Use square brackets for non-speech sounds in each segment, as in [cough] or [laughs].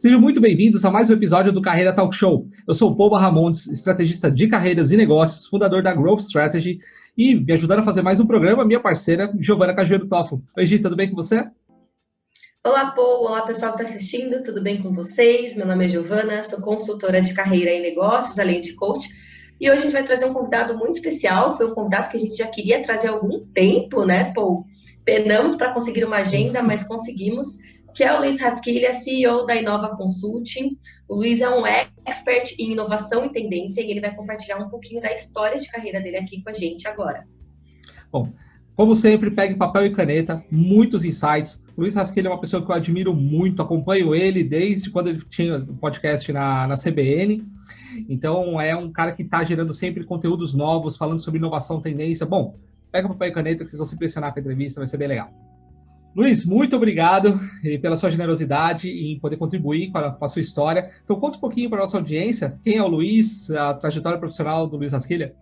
Sejam muito bem-vindos a mais um episódio do Carreira Talk Show. Eu sou o Paul Ramondes, estrategista de carreiras e negócios, fundador da Growth Strategy, e me ajudando a fazer mais um programa, minha parceira, Giovana Cajueiro Toffo. Oi, Gi, tudo bem com você? Olá, Paul. Olá, pessoal que está assistindo. Tudo bem com vocês? Meu nome é Giovana, sou consultora de carreira e negócios, além de coach. E hoje a gente vai trazer um convidado muito especial. Foi um convidado que a gente já queria trazer há algum tempo, né, Paul? Penamos para conseguir uma agenda, mas conseguimos que é o Luiz Rasquilha, CEO da Inova Consulting. O Luiz é um expert em inovação e tendência e ele vai compartilhar um pouquinho da história de carreira dele aqui com a gente agora. Bom, como sempre, pegue papel e caneta, muitos insights. Luiz Rasquilha é uma pessoa que eu admiro muito, acompanho ele desde quando ele tinha o podcast na, na CBN. Então, é um cara que está gerando sempre conteúdos novos, falando sobre inovação, tendência. Bom, pega papel e caneta que vocês vão se impressionar com a entrevista, vai ser bem legal. Luiz, muito obrigado eh, pela sua generosidade em poder contribuir com a, com a sua história. Então, conta um pouquinho para a nossa audiência quem é o Luiz, a trajetória profissional do Luiz Rasquilha.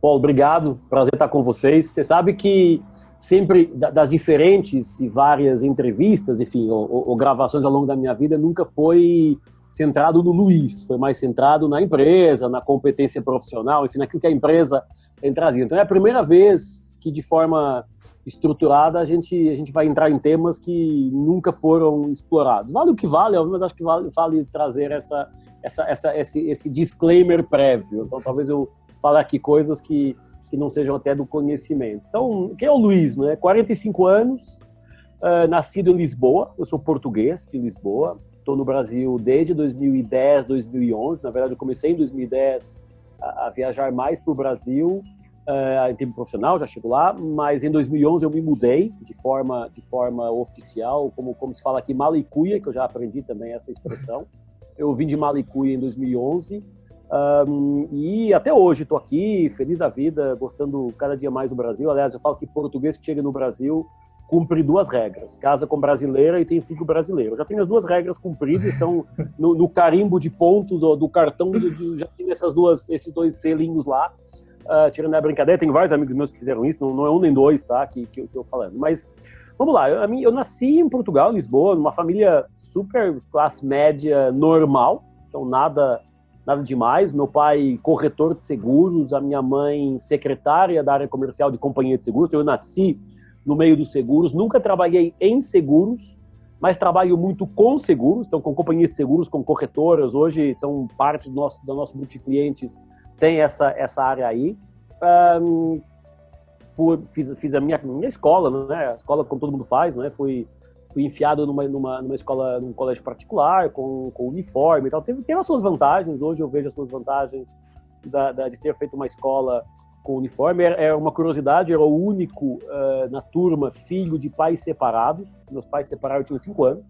Paulo, obrigado. Prazer estar com vocês. Você sabe que sempre das diferentes e várias entrevistas, enfim, ou, ou, ou, gravações ao longo da minha vida, nunca foi centrado no Luiz, foi mais centrado na empresa, na competência profissional, enfim, naquilo que a empresa tem trazido. Então é a primeira vez que de forma estruturada, a gente, a gente vai entrar em temas que nunca foram explorados. Vale o que vale, mas acho que vale, vale trazer essa, essa, essa, esse, esse disclaimer prévio. Então, talvez eu fale aqui coisas que, que não sejam até do conhecimento. Então, quem é o Luiz? Né? 45 anos, uh, nascido em Lisboa, eu sou português de Lisboa, estou no Brasil desde 2010, 2011. Na verdade, eu comecei em 2010 a, a viajar mais para o Brasil uh, em termos profissional, já chego lá, mas em 2011 eu me mudei de forma, de forma oficial, como, como se fala aqui, malicuia, que eu já aprendi também essa expressão. [laughs] Eu vim de malicuia em 2011 um, e até hoje estou aqui, feliz da vida, gostando cada dia mais do Brasil. Aliás, eu falo que português que chega no Brasil cumpre duas regras: casa com brasileira e tem filho brasileiro. Eu já tenho as duas regras cumpridas, estão [laughs] no, no carimbo de pontos ou do cartão, de, de, já tenho essas duas, esses dois selinhos lá. Uh, tirando a brincadeira, tem vários amigos meus que fizeram isso, não, não é um nem dois, tá? Que, que, eu tô falando. Mas vamos lá, eu, eu nasci em Portugal, Lisboa, numa família super classe média normal, então nada nada demais. Meu pai, corretor de seguros, a minha mãe, secretária da área comercial de companhia de seguros. Então, eu nasci no meio dos seguros, nunca trabalhei em seguros, mas trabalho muito com seguros, então com companhias de seguros, com corretoras. Hoje são parte do nosso, do nosso grupo de clientes tem essa, essa área aí. Um, fui, fiz, fiz a minha, minha escola, né? A escola como todo mundo faz, né? Fui, fui enfiado numa, numa, numa escola, num colégio particular, com, com uniforme e tal. Teve, teve as suas vantagens, hoje eu vejo as suas vantagens da, da, de ter feito uma escola com uniforme. É, é uma curiosidade, era o único uh, na turma filho de pais separados. Meus pais separaram, eu tinha cinco anos.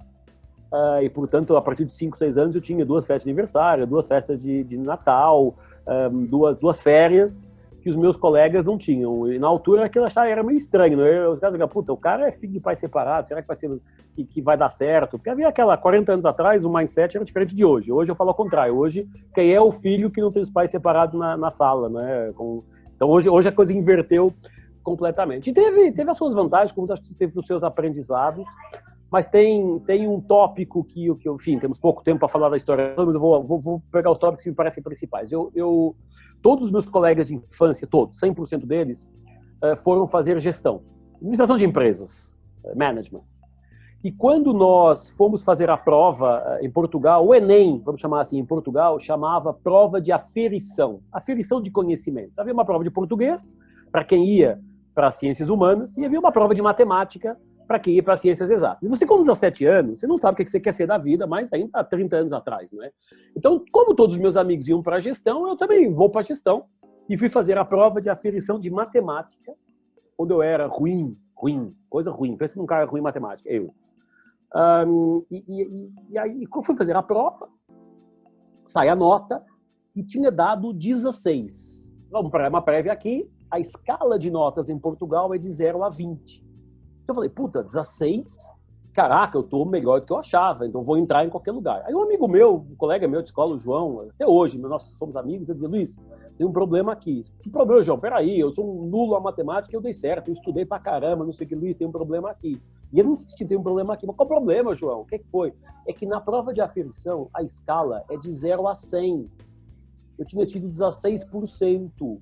Uh, e, portanto, a partir de 5, 6 anos, eu tinha duas festas de aniversário, duas festas de, de Natal, um, duas, duas férias que os meus colegas não tinham. E na altura aquilo achava, era meio estranho. Né? Os caras diziam, puta, o cara é filho de pai separado, será que vai, ser, que, que, vai dar certo? Porque havia aquela, 40 anos atrás, o mindset era diferente de hoje. Hoje eu falo ao contrário. Hoje, quem é o filho que não tem os pais separados na, na sala, né? Com, então hoje, hoje a coisa inverteu completamente. E teve, teve as suas vantagens, como acho que teve os seus aprendizados, mas tem, tem um tópico que, que, enfim, temos pouco tempo para falar da história, mas eu vou, vou, vou, pegar os tópicos que me parecem principais. Eu, eu, todos os meus colegas de infância, todos, 100% deles, eh, foram fazer gestão, administração de empresas, eh, management. E quando nós fomos fazer a prova eh, em Portugal, o Enem, vamos chamar assim, em Portugal, chamava prova de aferição, aferição de conhecimento. Havia uma prova de português, para quem ia para ciências humanas, e havia uma prova de matemática para quem ir para ciências exatas. E você, com 17 anos, você não sabe o que você quer ser da vida, mas ainda há 30 anos atrás, não é? Então, como todos os meus amigos iam para gestão, eu também vou para gestão e fui fazer a prova de aferição de matemática, onde eu era ruim, ruim, coisa ruim. Pensa num cara ruim em matemática, eu. Um, e, e, e, aí, quando fui fazer a prova, sai a nota e tinha dado 16. Vamos para uma prévia aqui. A escala de notas em Portugal é de 0 a 20. Eu falei, puta, 16? Caraca, eu tô melhor do que eu achava, então vou entrar em qualquer lugar. Aí um amigo meu, um colega meu de escola, o João, até hoje, nós somos amigos, ele dizia, Luiz, tem um problema aqui. Que problema, João? Peraí, eu sou um nulo a matemática, eu dei certo, eu estudei pra caramba, não sei o que, Luiz, tem um problema aqui. E ele insistiu, tem um problema aqui. Mas qual o problema, João? O que, é que foi? É que na prova de aferição, a escala é de 0 a 100. Eu tinha tido 16%.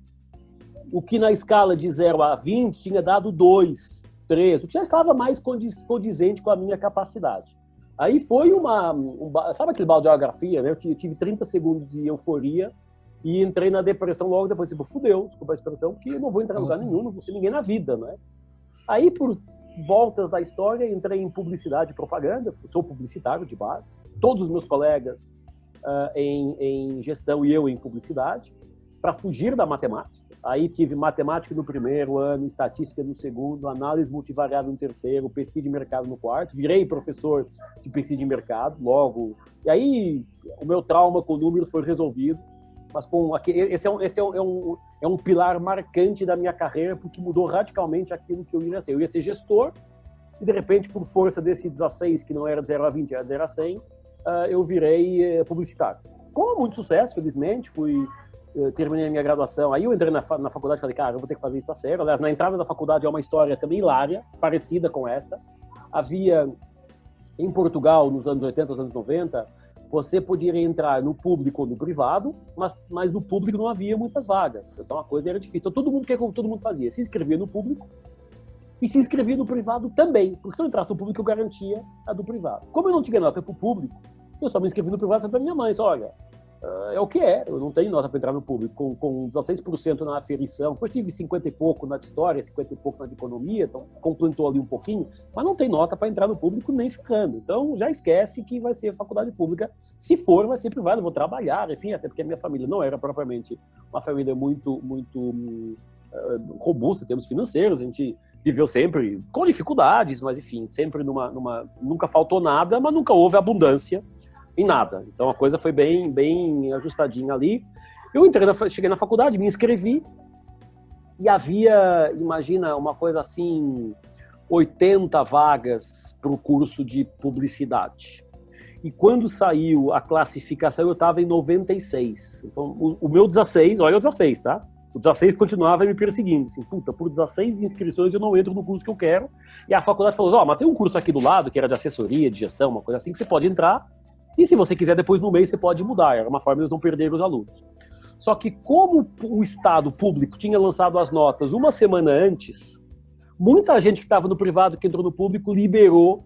O que na escala de 0 a 20 tinha dado 2, 3. O que já estava mais condizente com a minha capacidade. Aí foi uma. Um, sabe aquele balde de geografia, né? Eu tive 30 segundos de euforia e entrei na depressão logo depois. Tipo, fudeu, desculpa a expressão, que eu não vou entrar em lugar nenhum, não vou ser ninguém na vida, né? Aí, por voltas da história, entrei em publicidade e propaganda, sou publicitário de base. Todos os meus colegas uh, em, em gestão e eu em publicidade, para fugir da matemática. Aí tive matemática no primeiro ano, estatística no segundo, análise multivariada no terceiro, pesquisa de mercado no quarto. Virei professor de pesquisa de mercado logo. E aí o meu trauma com números foi resolvido. Mas com esse, é um, esse é um, é um, é um pilar marcante da minha carreira, porque mudou radicalmente aquilo que eu ia ser. Eu ia ser gestor, e de repente, por força desse 16, que não era de 0 a 20, era de 0 a 100, ah, eu virei eh, publicitário. Com muito sucesso, felizmente, fui terminei a minha graduação, aí eu entrei na, na faculdade e falei, cara, eu vou ter que fazer isso a sério. Aliás, na entrada da faculdade é uma história também hilária, parecida com esta. Havia, em Portugal, nos anos 80, nos anos 90, você podia entrar no público ou no privado, mas, mas no público não havia muitas vagas. Então a coisa era difícil. Então todo mundo, que todo mundo fazia? Se inscrevia no público e se inscrevia no privado também, porque se eu entrasse no público eu garantia a do privado. Como eu não tinha nota para o público, eu só me inscrevi no privado para minha mãe, só, olha, Uh, é o que é. Eu não tenho nota para entrar no público. Com, com 16% na aferição, depois tive 50 e pouco na de história, 50 e pouco na de economia, então completou ali um pouquinho, mas não tem nota para entrar no público nem ficando. Então já esquece que vai ser faculdade pública. Se for, vai ser privada, vou trabalhar, enfim, até porque a minha família não era propriamente uma família muito, muito uh, robusta em termos financeiros. A gente viveu sempre com dificuldades, mas enfim, sempre numa, numa. Nunca faltou nada, mas nunca houve abundância em nada. Então a coisa foi bem, bem ajustadinha ali. Eu entrei na, cheguei na faculdade, me inscrevi e havia, imagina, uma coisa assim, 80 vagas para o curso de publicidade. E quando saiu a classificação, eu estava em 96. Então, o, o, meu 16, olha o 16, tá? O 16 continuava me perseguindo. Assim, puta, por 16 inscrições eu não entro no curso que eu quero. E a faculdade falou: Ó, oh, mas tem um curso aqui do lado, que era de assessoria, de gestão, uma coisa assim, que você pode entrar e se você quiser, depois no mês você pode mudar. Era uma forma de eles não perderem os alunos. Só que como o Estado público tinha lançado as notas uma semana antes, muita gente que estava no privado, que entrou no público, liberou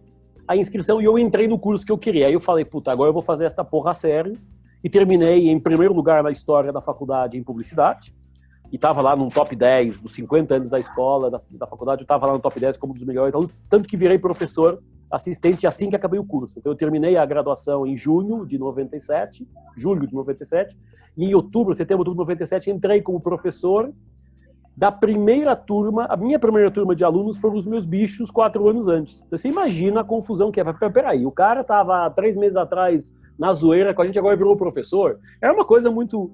a inscrição e eu entrei no curso que eu queria. Aí eu falei, puta, agora eu vou fazer esta porra a sério. E terminei em primeiro lugar na história da faculdade em publicidade. E estava lá no top 10 dos 50 anos da escola, da, da faculdade, eu estava lá no top 10 como um dos melhores alunos, tanto que virei professor assistente assim que acabei o curso. Então, eu terminei a graduação em junho de 97, julho de 97, e em outubro, setembro de 97, entrei como professor da primeira turma. A minha primeira turma de alunos foram os meus bichos quatro anos antes. Então, você imagina a confusão que é. Peraí, o cara estava três meses atrás na zoeira com a gente, agora virou professor. Era uma coisa muito.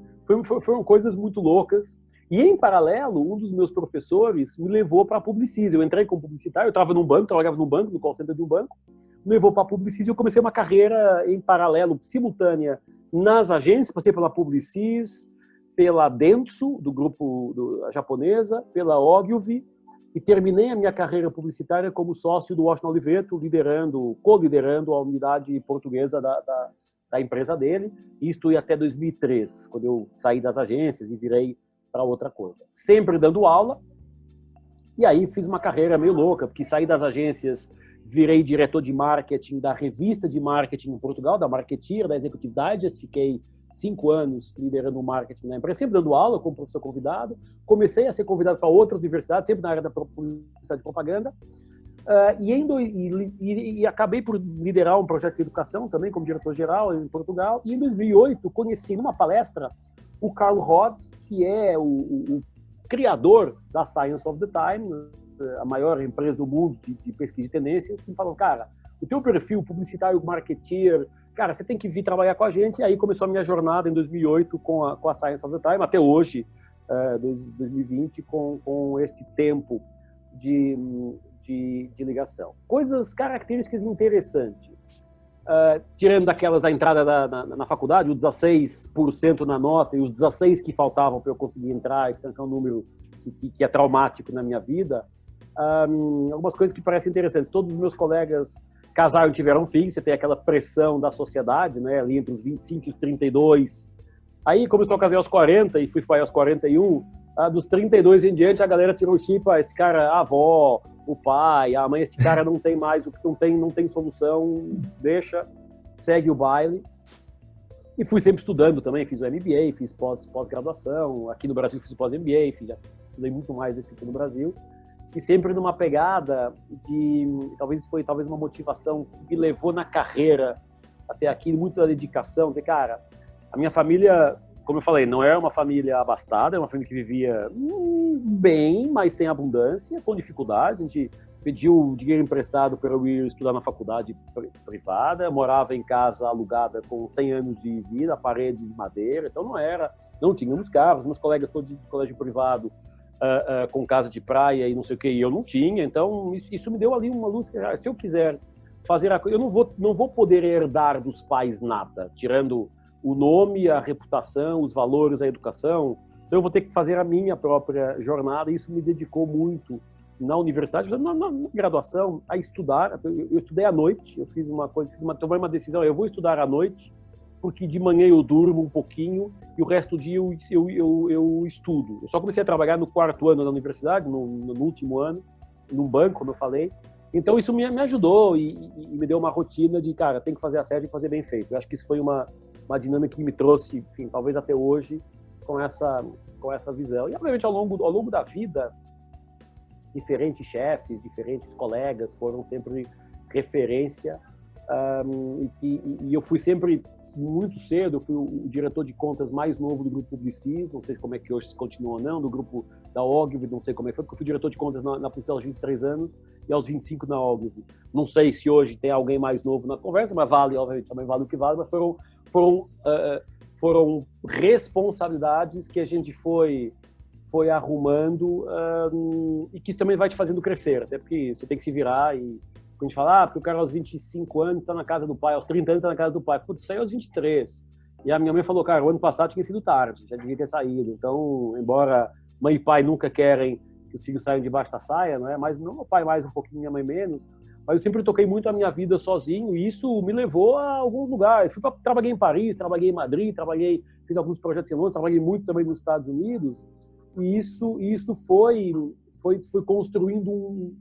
Foram coisas muito loucas. E, em paralelo, um dos meus professores me levou para a Publicis. Eu entrei como publicitário, eu estava num banco, trabalhava num banco, no call center de um banco, me levou para a Publicis e eu comecei uma carreira em paralelo, simultânea, nas agências. Passei pela Publicis, pela Dentsu, do grupo do, japonesa, pela Ogilvy, e terminei a minha carreira publicitária como sócio do Washington Oliveto, liderando, co-liderando a unidade portuguesa da, da, da empresa dele. Isto até 2003, quando eu saí das agências e virei para outra coisa. Sempre dando aula. E aí fiz uma carreira meio louca, porque saí das agências, virei diretor de marketing da revista de marketing em Portugal, da Marketeer, da Executive Digest. Fiquei cinco anos liderando o marketing na empresa, sempre dando aula como professor convidado. Comecei a ser convidado para outras universidades, sempre na área da publicidade e propaganda. Uh, e, em, e, e, e, acabei por liderar um projeto de educação também como diretor-geral em Portugal. E em 2008 conheci numa palestra o Carl Rhodes, que é o, o, o, criador da Science of the Time, a maior empresa do mundo de, de pesquisa de tendências, que falou, cara, o teu perfil publicitário, marketeer, cara, você tem que vir trabalhar com a gente. E aí começou a minha jornada em 2008 com a, com a Science of the Time, até hoje, uh, 2020, com, com este tempo de, de, de ligação. Coisas, características interessantes. Uh, tirando daquelas da entrada da, na, na, faculdade, o 16% na nota e os 16 que faltavam para eu conseguir entrar, que é um número que, que, que é traumático na minha vida, um, algumas coisas que parecem interessantes. Todos os meus colegas casaram e tiveram filhos, você tem aquela pressão da sociedade, né, ali entre os 25 e os 32. Aí começou a casar aos 40 e fui pai aos 41. Ah, dos 32 em diante, a galera tirou o chip, ah, esse cara, avó, o pai, a mãe, esse cara não tem mais, não tem, não tem solução, deixa, segue o baile. E fui sempre estudando também, fiz o MBA, fiz pós-graduação, pós aqui no Brasil fiz o pós-MBA, estudei muito mais desse que no Brasil e sempre numa pegada de talvez foi talvez uma motivação que me levou na carreira até aqui muita dedicação dizer cara a minha família como eu falei não é uma família abastada é uma família que vivia hum, bem mas sem abundância com dificuldades a gente pediu dinheiro emprestado para eu ir estudar na faculdade privada morava em casa alugada com 100 anos de vida parede de madeira então não era não tínhamos carros meus colegas todos de colégio privado uh, uh, com casa de praia e não sei o que, e eu não tinha. Então, isso, isso me deu ali uma luz. Que, se eu quiser fazer a coisa, eu não vou, não vou poder herdar dos pais nada, tirando o nome, a reputação, os valores, a educação. Então, eu vou ter que fazer a minha própria jornada. E isso me dedicou muito na universidade, na, na, graduação, a estudar. Eu, eu, estudei à noite, eu fiz uma coisa, fiz uma, tomei uma decisão, eu vou estudar à noite, porque de manhã eu durmo um pouquinho e o resto do dia eu, eu, eu, eu estudo. Eu só comecei a trabalhar no quarto ano da universidade, no, no último ano, num banco, como eu falei. Então isso me, me ajudou e, e, me deu uma rotina de, cara, tem que fazer a série e fazer bem feito. Eu acho que isso foi uma, uma dinâmica que me trouxe, enfim, talvez até hoje, com essa, com essa visão. E, obviamente, ao longo, ao longo da vida, diferentes chefes, diferentes colegas foram sempre referência um, e, que, e eu fui sempre muito cedo, fui o, diretor de contas mais novo do grupo Publicis, não sei como é que hoje se continua ou não, do grupo da Ogilvy, não sei como é que foi, porque eu fui diretor de contas na, na Polícia aos 23 anos e aos 25 na Ogilvy. Não sei se hoje tem alguém mais novo na conversa, mas vale, obviamente, também vale o que vale, mas foram, foram, uh, foram responsabilidades que a gente foi foi arrumando um, e que isso também vai te fazendo crescer, até porque você tem que se virar e quando a gente fala, ah, porque o cara aos 25 anos está na casa do pai, aos 30 anos está na casa do pai. Putz, saiu aos 23. E a minha mãe falou, cara, o ano passado tinha sido tarde, já devia ter saído. Então, embora mãe e pai nunca querem que os filhos saiam debaixo da saia, não é? Mas meu pai mais um pouquinho, minha mãe menos. Mas eu sempre toquei muito a minha vida sozinho e isso me levou a alguns lugares. Fui pra, trabalhei em Paris, trabalhei em Madrid, trabalhei, fiz alguns projetos em Londres, trabalhei muito também nos Estados Unidos. E isso, isso foi, foi, foi construindo um,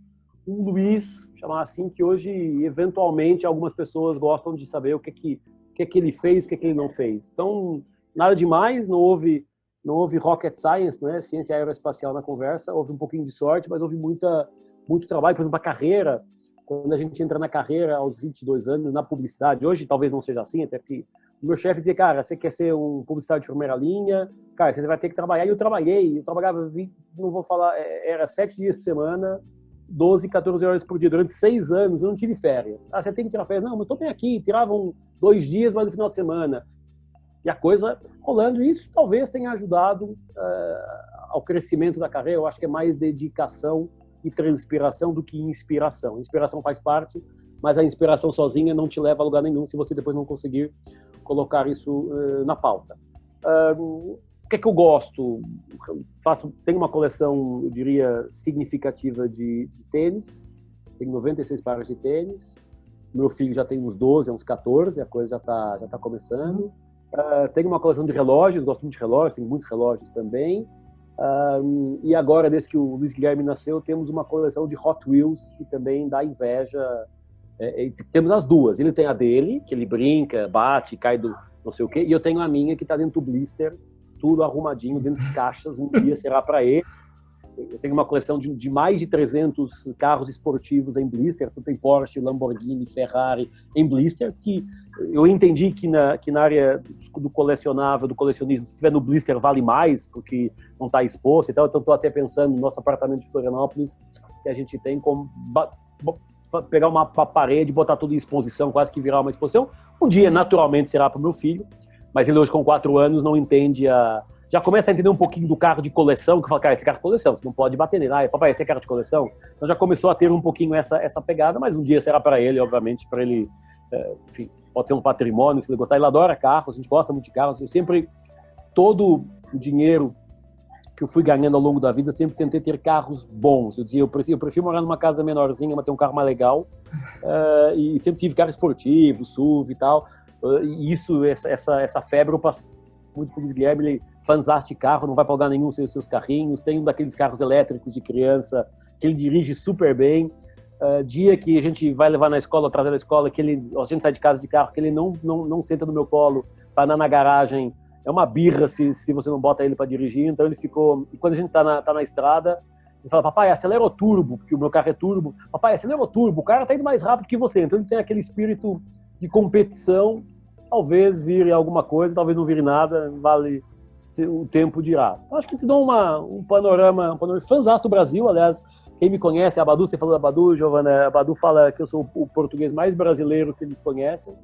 um Luiz, chamar assim, que hoje, eventualmente, algumas pessoas gostam de saber o que, que, que, que ele fez, o que, que ele não fez. Então, nada demais, não houve, não houve rocket science, né? ciência aeroespacial na conversa, houve um pouquinho de sorte, mas houve muita, muito trabalho, por exemplo, a carreira, quando a gente entra na carreira aos 22 anos, na publicidade, hoje talvez não seja assim, até porque o meu chefe dizia, cara, você quer ser um publicitário de primeira linha, cara, você vai ter que trabalhar, e eu trabalhei, eu trabalhava, não vou falar, é, era sete dias por semana, 12, 14 horas por dia durante seis anos, eu não tive férias. Ah, você tem que tirar férias? Não, mas eu estou bem aqui, tiravam dois dias, mas no final de semana. E a coisa rolando. Isso talvez tenha ajudado uh, ao crescimento da carreira. Eu acho que é mais dedicação e transpiração do que inspiração. Inspiração faz parte, mas a inspiração sozinha não te leva a lugar nenhum se você depois não conseguir colocar isso uh, na pauta. Uh, o que é que eu gosto? Faço, tenho uma coleção, eu diria, significativa de, de tênis. Tenho 96 pares de tênis. Meu filho já tem uns 12, uns 14, a coisa já está já tá começando. Uh, tenho uma coleção de relógios, gosto muito de relógios, tenho muitos relógios também. Uh, e agora, desde que o Luiz Guilherme nasceu, temos uma coleção de Hot Wheels que também dá inveja. É, é, temos as duas. Ele tem a dele, que ele brinca, bate, cai do não sei o quê, e eu tenho a minha que está dentro do blister, tudo arrumadinho dentro de caixas, um dia será para ele. Eu tenho uma coleção de, de, mais de 300 carros esportivos em blister, tem Porsche, Lamborghini, Ferrari em blister, que eu entendi que na, que na área do colecionável, do colecionismo, se estiver no blister vale mais, porque não está exposto e tal, então estou até pensando no nosso apartamento de Florianópolis, que a gente tem como pegar uma parede, botar tudo em exposição, quase que virar uma exposição. Um dia, naturalmente, será para o meu filho, mas ele hoje com quatro anos não entende a... Já começa a entender um pouquinho do carro de coleção, que fala, cara, esse carro de coleção, você não pode bater nele. Ah, papai, esse é carro de coleção. Então já começou a ter um pouquinho essa, essa pegada, mas um dia será para ele, obviamente, para ele é, enfim, pode ser um patrimônio, se ele gostar. Ele adora carros, a gente gosta muito de carros. Eu sempre, todo o dinheiro que eu fui ganhando ao longo da vida, sempre tentei ter carros bons. Eu dizia, eu prefiro, eu prefiro morar numa casa menorzinha, mas ter um carro mais legal. Uh, [laughs] e sempre tive carro esportivo, SUV e tal. E isso, essa, essa, essa febre, eu passei muito com o Guilherme, ele fanzaste carro, não vai pagar nenhum sem os seus carrinhos. Tem um daqueles carros elétricos de criança que ele dirige super bem. Uh, dia que a gente vai levar na escola, trazer da escola, que ele, a gente sai de casa de carro, que ele não, não, não senta no meu colo, para andar na garagem é uma birra se, se você não bota ele para dirigir. Então ele ficou. E quando a gente tá na, tá na estrada, ele fala: Papai, acelera o turbo, porque o meu carro é turbo. Papai, acelera o turbo, o cara tá indo mais rápido que você. Então ele tem aquele espírito de competição. Talvez vire alguma coisa, talvez não vire nada, vale o tempo dirá. Então acho que te dou uma, um panorama, um panorama fãzão do Brasil, aliás. Quem me conhece, a Badu, você falou da Badu, Giovana, a Badu fala que eu sou o português mais brasileiro que eles conhecem.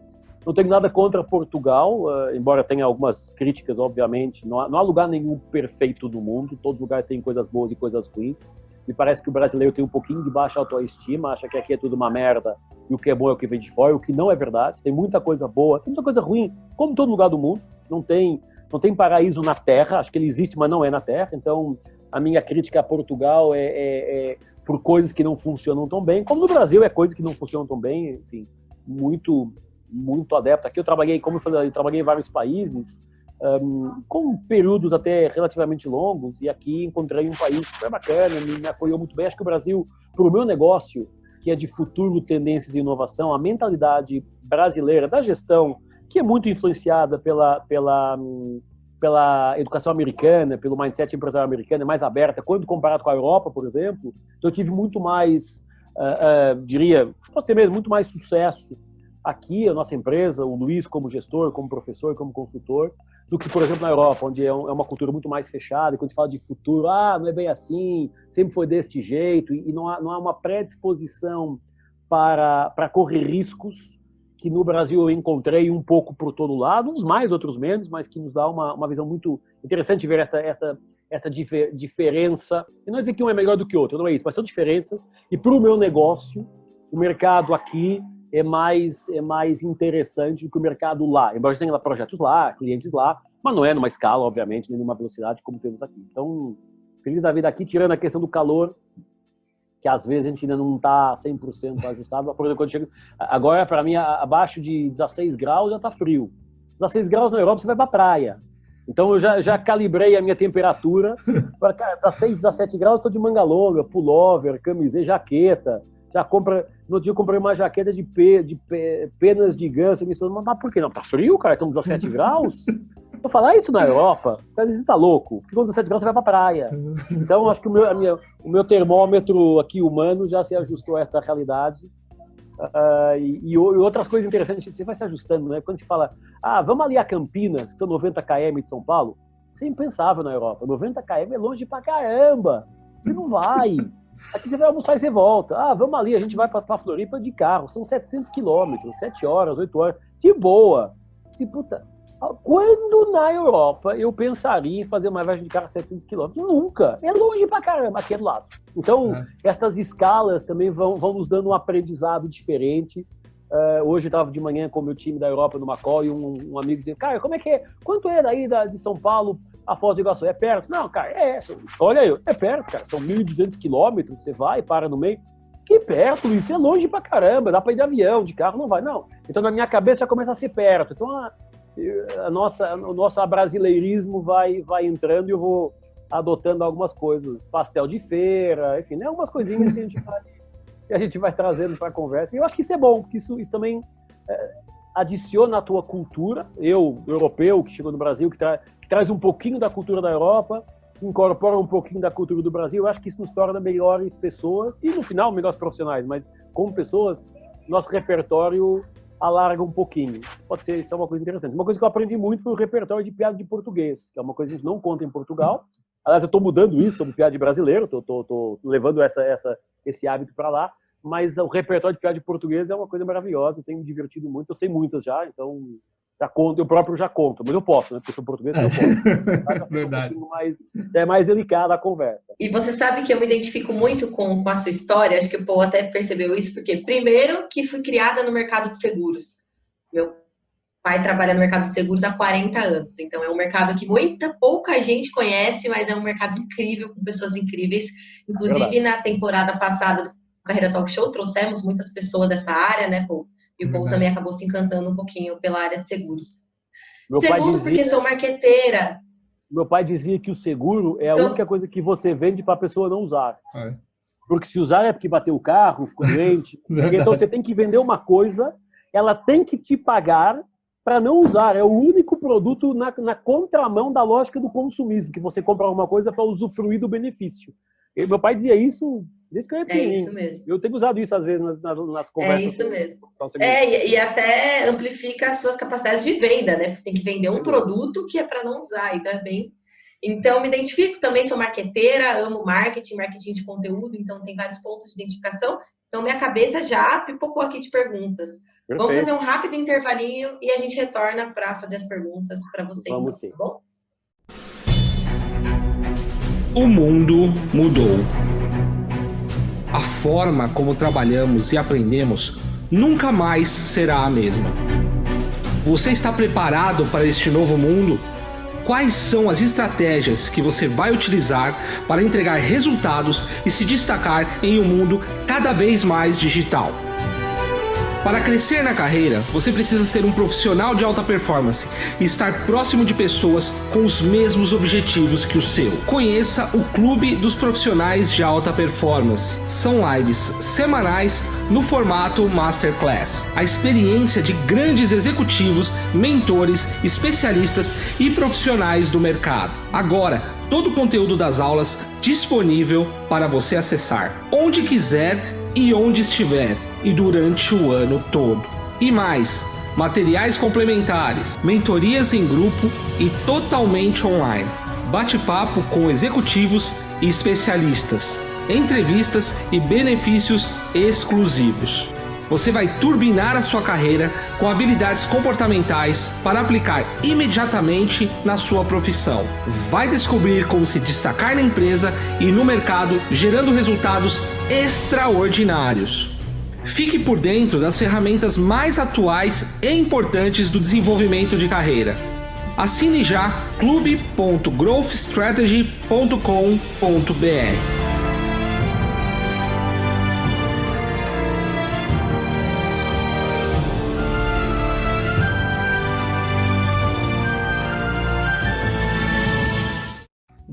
Não tenho nada contra Portugal, uh, embora tenha algumas críticas, obviamente. Não há, não há, lugar nenhum perfeito no mundo, todo lugar tem coisas boas e coisas ruins. Me parece que o brasileiro tem um pouquinho de baixa autoestima, acha que aqui é tudo uma merda e o que é bom é o que vem de fora, o que não é verdade. Tem muita coisa boa, tem muita coisa ruim, como todo lugar do mundo. Não tem, não tem paraíso na Terra, acho que ele existe, mas não é na Terra. Então, a minha crítica a Portugal é, é, é por coisas que não funcionam tão bem, como no Brasil é coisas que não funcionam tão bem, enfim, muito muito adepto. Aqui eu trabalhei, como eu falei, eu trabalhei em vários países, um, com períodos até relativamente longos, e aqui encontrei um país super bacana, me, apoiou muito bem. Acho que o Brasil, para o meu negócio, que é de futuro, tendências e inovação, a mentalidade brasileira da gestão, que é muito influenciada pela, pela, pela educação americana, pelo mindset empresarial americano, é mais aberta, quando comparado com a Europa, por exemplo. Então, eu tive muito mais, uh, uh, diria, ser mesmo, muito mais sucesso aqui, a nossa empresa, o Luiz como gestor, como professor, como consultor, do que, por exemplo, na Europa, onde é, é uma cultura muito mais fechada, quando se fala de futuro, ah, não é bem assim, sempre foi deste jeito, e não há, não há uma predisposição para, para correr riscos, que no Brasil eu encontrei um pouco por todo lado, uns mais, outros menos, mas que nos dá uma, uma visão muito interessante ver essa, essa, essa difer, diferença. E não é dizer que um é melhor do que o outro, não é isso, mas são diferenças. E para o meu negócio, o mercado aqui é mais, é mais interessante do que o mercado lá. Embora a gente tenha projetos lá, clientes lá, mas não é numa escala, obviamente, nem numa velocidade como temos aqui. Então, feliz da vida aqui, tirando a questão do calor, que às vezes a gente ainda não está 100% ajustado. Por exemplo, quando chega, agora, para mim, abaixo de 16 graus já está frio. 16 graus na Europa, você vai para a praia. Então, eu já, já calibrei a minha temperatura. [laughs] Para, cara, 16, 17 graus, estou de manga longa, pullover, camiseta, jaqueta já compra. No dia eu comprei uma jaqueta de, pe, de pe, penas de ganso. Me mas por que não? Tá frio, cara? Estamos a 17 graus? Vou falar isso na Europa, às vezes tá louco, porque com 17 graus você vai pra praia. [laughs] Então, acho que o meu, minha, o meu termômetro aqui humano já se ajustou a esta realidade. Uh, e, e, outras coisas interessantes, você vai se ajustando, né? Quando se fala, ah, vamos ali a Campinas, que são 90 km de São Paulo, você impensável na Europa. 90 km é longe pra caramba. Você não vai. Aqui você vai almoçar e você volta. Ah, vamos ali, a gente vai para Floripa de carro. São 700 quilômetros, 7 horas, 8 horas. De boa. Se, puta, quando na Europa eu pensaria em fazer uma viagem de carro de 700 quilômetros? Nunca. É longe pra caramba, aqui do lado. Então, é. essas escalas também vão, vão nos dando um aprendizado diferente. Uh, hoje eu estava de manhã com o meu time da Europa no Macau e um, um amigo dizia, cara, como é que é? Quanto é daí da, de São Paulo a Foz do Iguaçu? É perto? Não, cara, é. Olha aí, é perto, cara. São 1.200 quilômetros, você vai, para no meio. Que perto, isso é longe pra caramba, dá pra ir de avião, de carro, não vai, não. Então na minha cabeça já começa a ser perto. Então a, a nossa, o nosso brasileirismo vai, vai entrando e eu vou adotando algumas coisas. Pastel de feira, enfim, né? algumas coisinhas que a gente vai a gente vai trazendo para a conversa. E eu acho que isso é bom, porque isso, isso também é, adiciona à tua cultura. Eu, europeu, que chegou no Brasil, que, tra que, traz um pouquinho da cultura da Europa, incorpora um pouquinho da cultura do Brasil. Eu acho que isso nos torna melhores pessoas e, no final, melhores profissionais. Mas, como pessoas, nosso repertório alarga um pouquinho. Pode ser, isso é uma coisa interessante. Uma coisa que eu aprendi muito foi o repertório de piada de português, que é uma coisa que a gente não conta em Portugal. Aliás, eu estou mudando isso sobre piada de brasileiro, estou levando essa, essa, esse hábito para lá, mas o repertório de piada de português é uma coisa maravilhosa, eu tenho me divertido muito, eu sei muitas já, então Já conto, eu próprio já conto, mas eu posso, né? Porque eu sou português, eu posso. [laughs] Verdade. Um mais, já é mais delicada a conversa. E você sabe que eu me identifico muito com, com a sua história, acho que o Paul até percebeu isso, porque primeiro que fui criada no mercado de seguros. Meu pai trabalha no mercado de seguros há 40 anos, então é um mercado que muita, pouca gente conhece, mas é um mercado incrível, com pessoas incríveis. Inclusive, é na temporada passada do Carreira Talk Show, trouxemos muitas pessoas dessa área, né, Paul? E o povo também acabou se encantando um pouquinho pela área de seguros. Meu Segundo, dizia, porque sou marqueteira. Meu pai dizia que o seguro é a então, única coisa que você vende para a pessoa não usar. É. Porque se usar é porque bateu o carro, ficou doente. [laughs] então você tem que vender uma coisa, ela tem que te pagar para não usar. É o único produto na, na contramão da lógica do consumismo, que você compra alguma coisa para usufruir do benefício. E meu pai dizia isso É isso mesmo. Eu tenho usado isso às vezes nas, nas, conversas. É isso mesmo. É, e, até amplifica as suas capacidades de venda, né? Porque você tem que vender um produto que é para não usar, então é bem. Então, me identifico, também sou marqueteira, amo marketing, marketing de conteúdo, então tem vários pontos de identificação. Então, minha cabeça já pipocou aqui de perguntas. Perfeito. Vamos fazer um rápido intervalinho e a gente retorna para fazer as perguntas para você. Vamos então, sim. Tá bom? O mundo mudou. A forma como trabalhamos e aprendemos nunca mais será a mesma. Você está preparado para este novo mundo? Quais são as estratégias que você vai utilizar para entregar resultados e se destacar em um mundo cada vez mais digital? Para crescer na carreira, você precisa ser um profissional de alta performance e estar próximo de pessoas com os mesmos objetivos que o seu. Conheça o Clube dos Profissionais de Alta Performance. São lives semanais no formato Masterclass. A experiência de grandes executivos, mentores, especialistas e profissionais do mercado. Agora, todo o conteúdo das aulas disponível para você acessar onde quiser e onde estiver e durante o ano todo. E mais, materiais complementares, mentorias em grupo e totalmente online. Bate-papo com executivos e especialistas, entrevistas e benefícios exclusivos. Você vai turbinar a sua carreira com habilidades comportamentais para aplicar imediatamente na sua profissão. Vai descobrir como se destacar na empresa e no mercado, gerando resultados extraordinários. Fique por dentro das ferramentas mais atuais e importantes do desenvolvimento de carreira. Assine já clube.growthstrategy.com.br.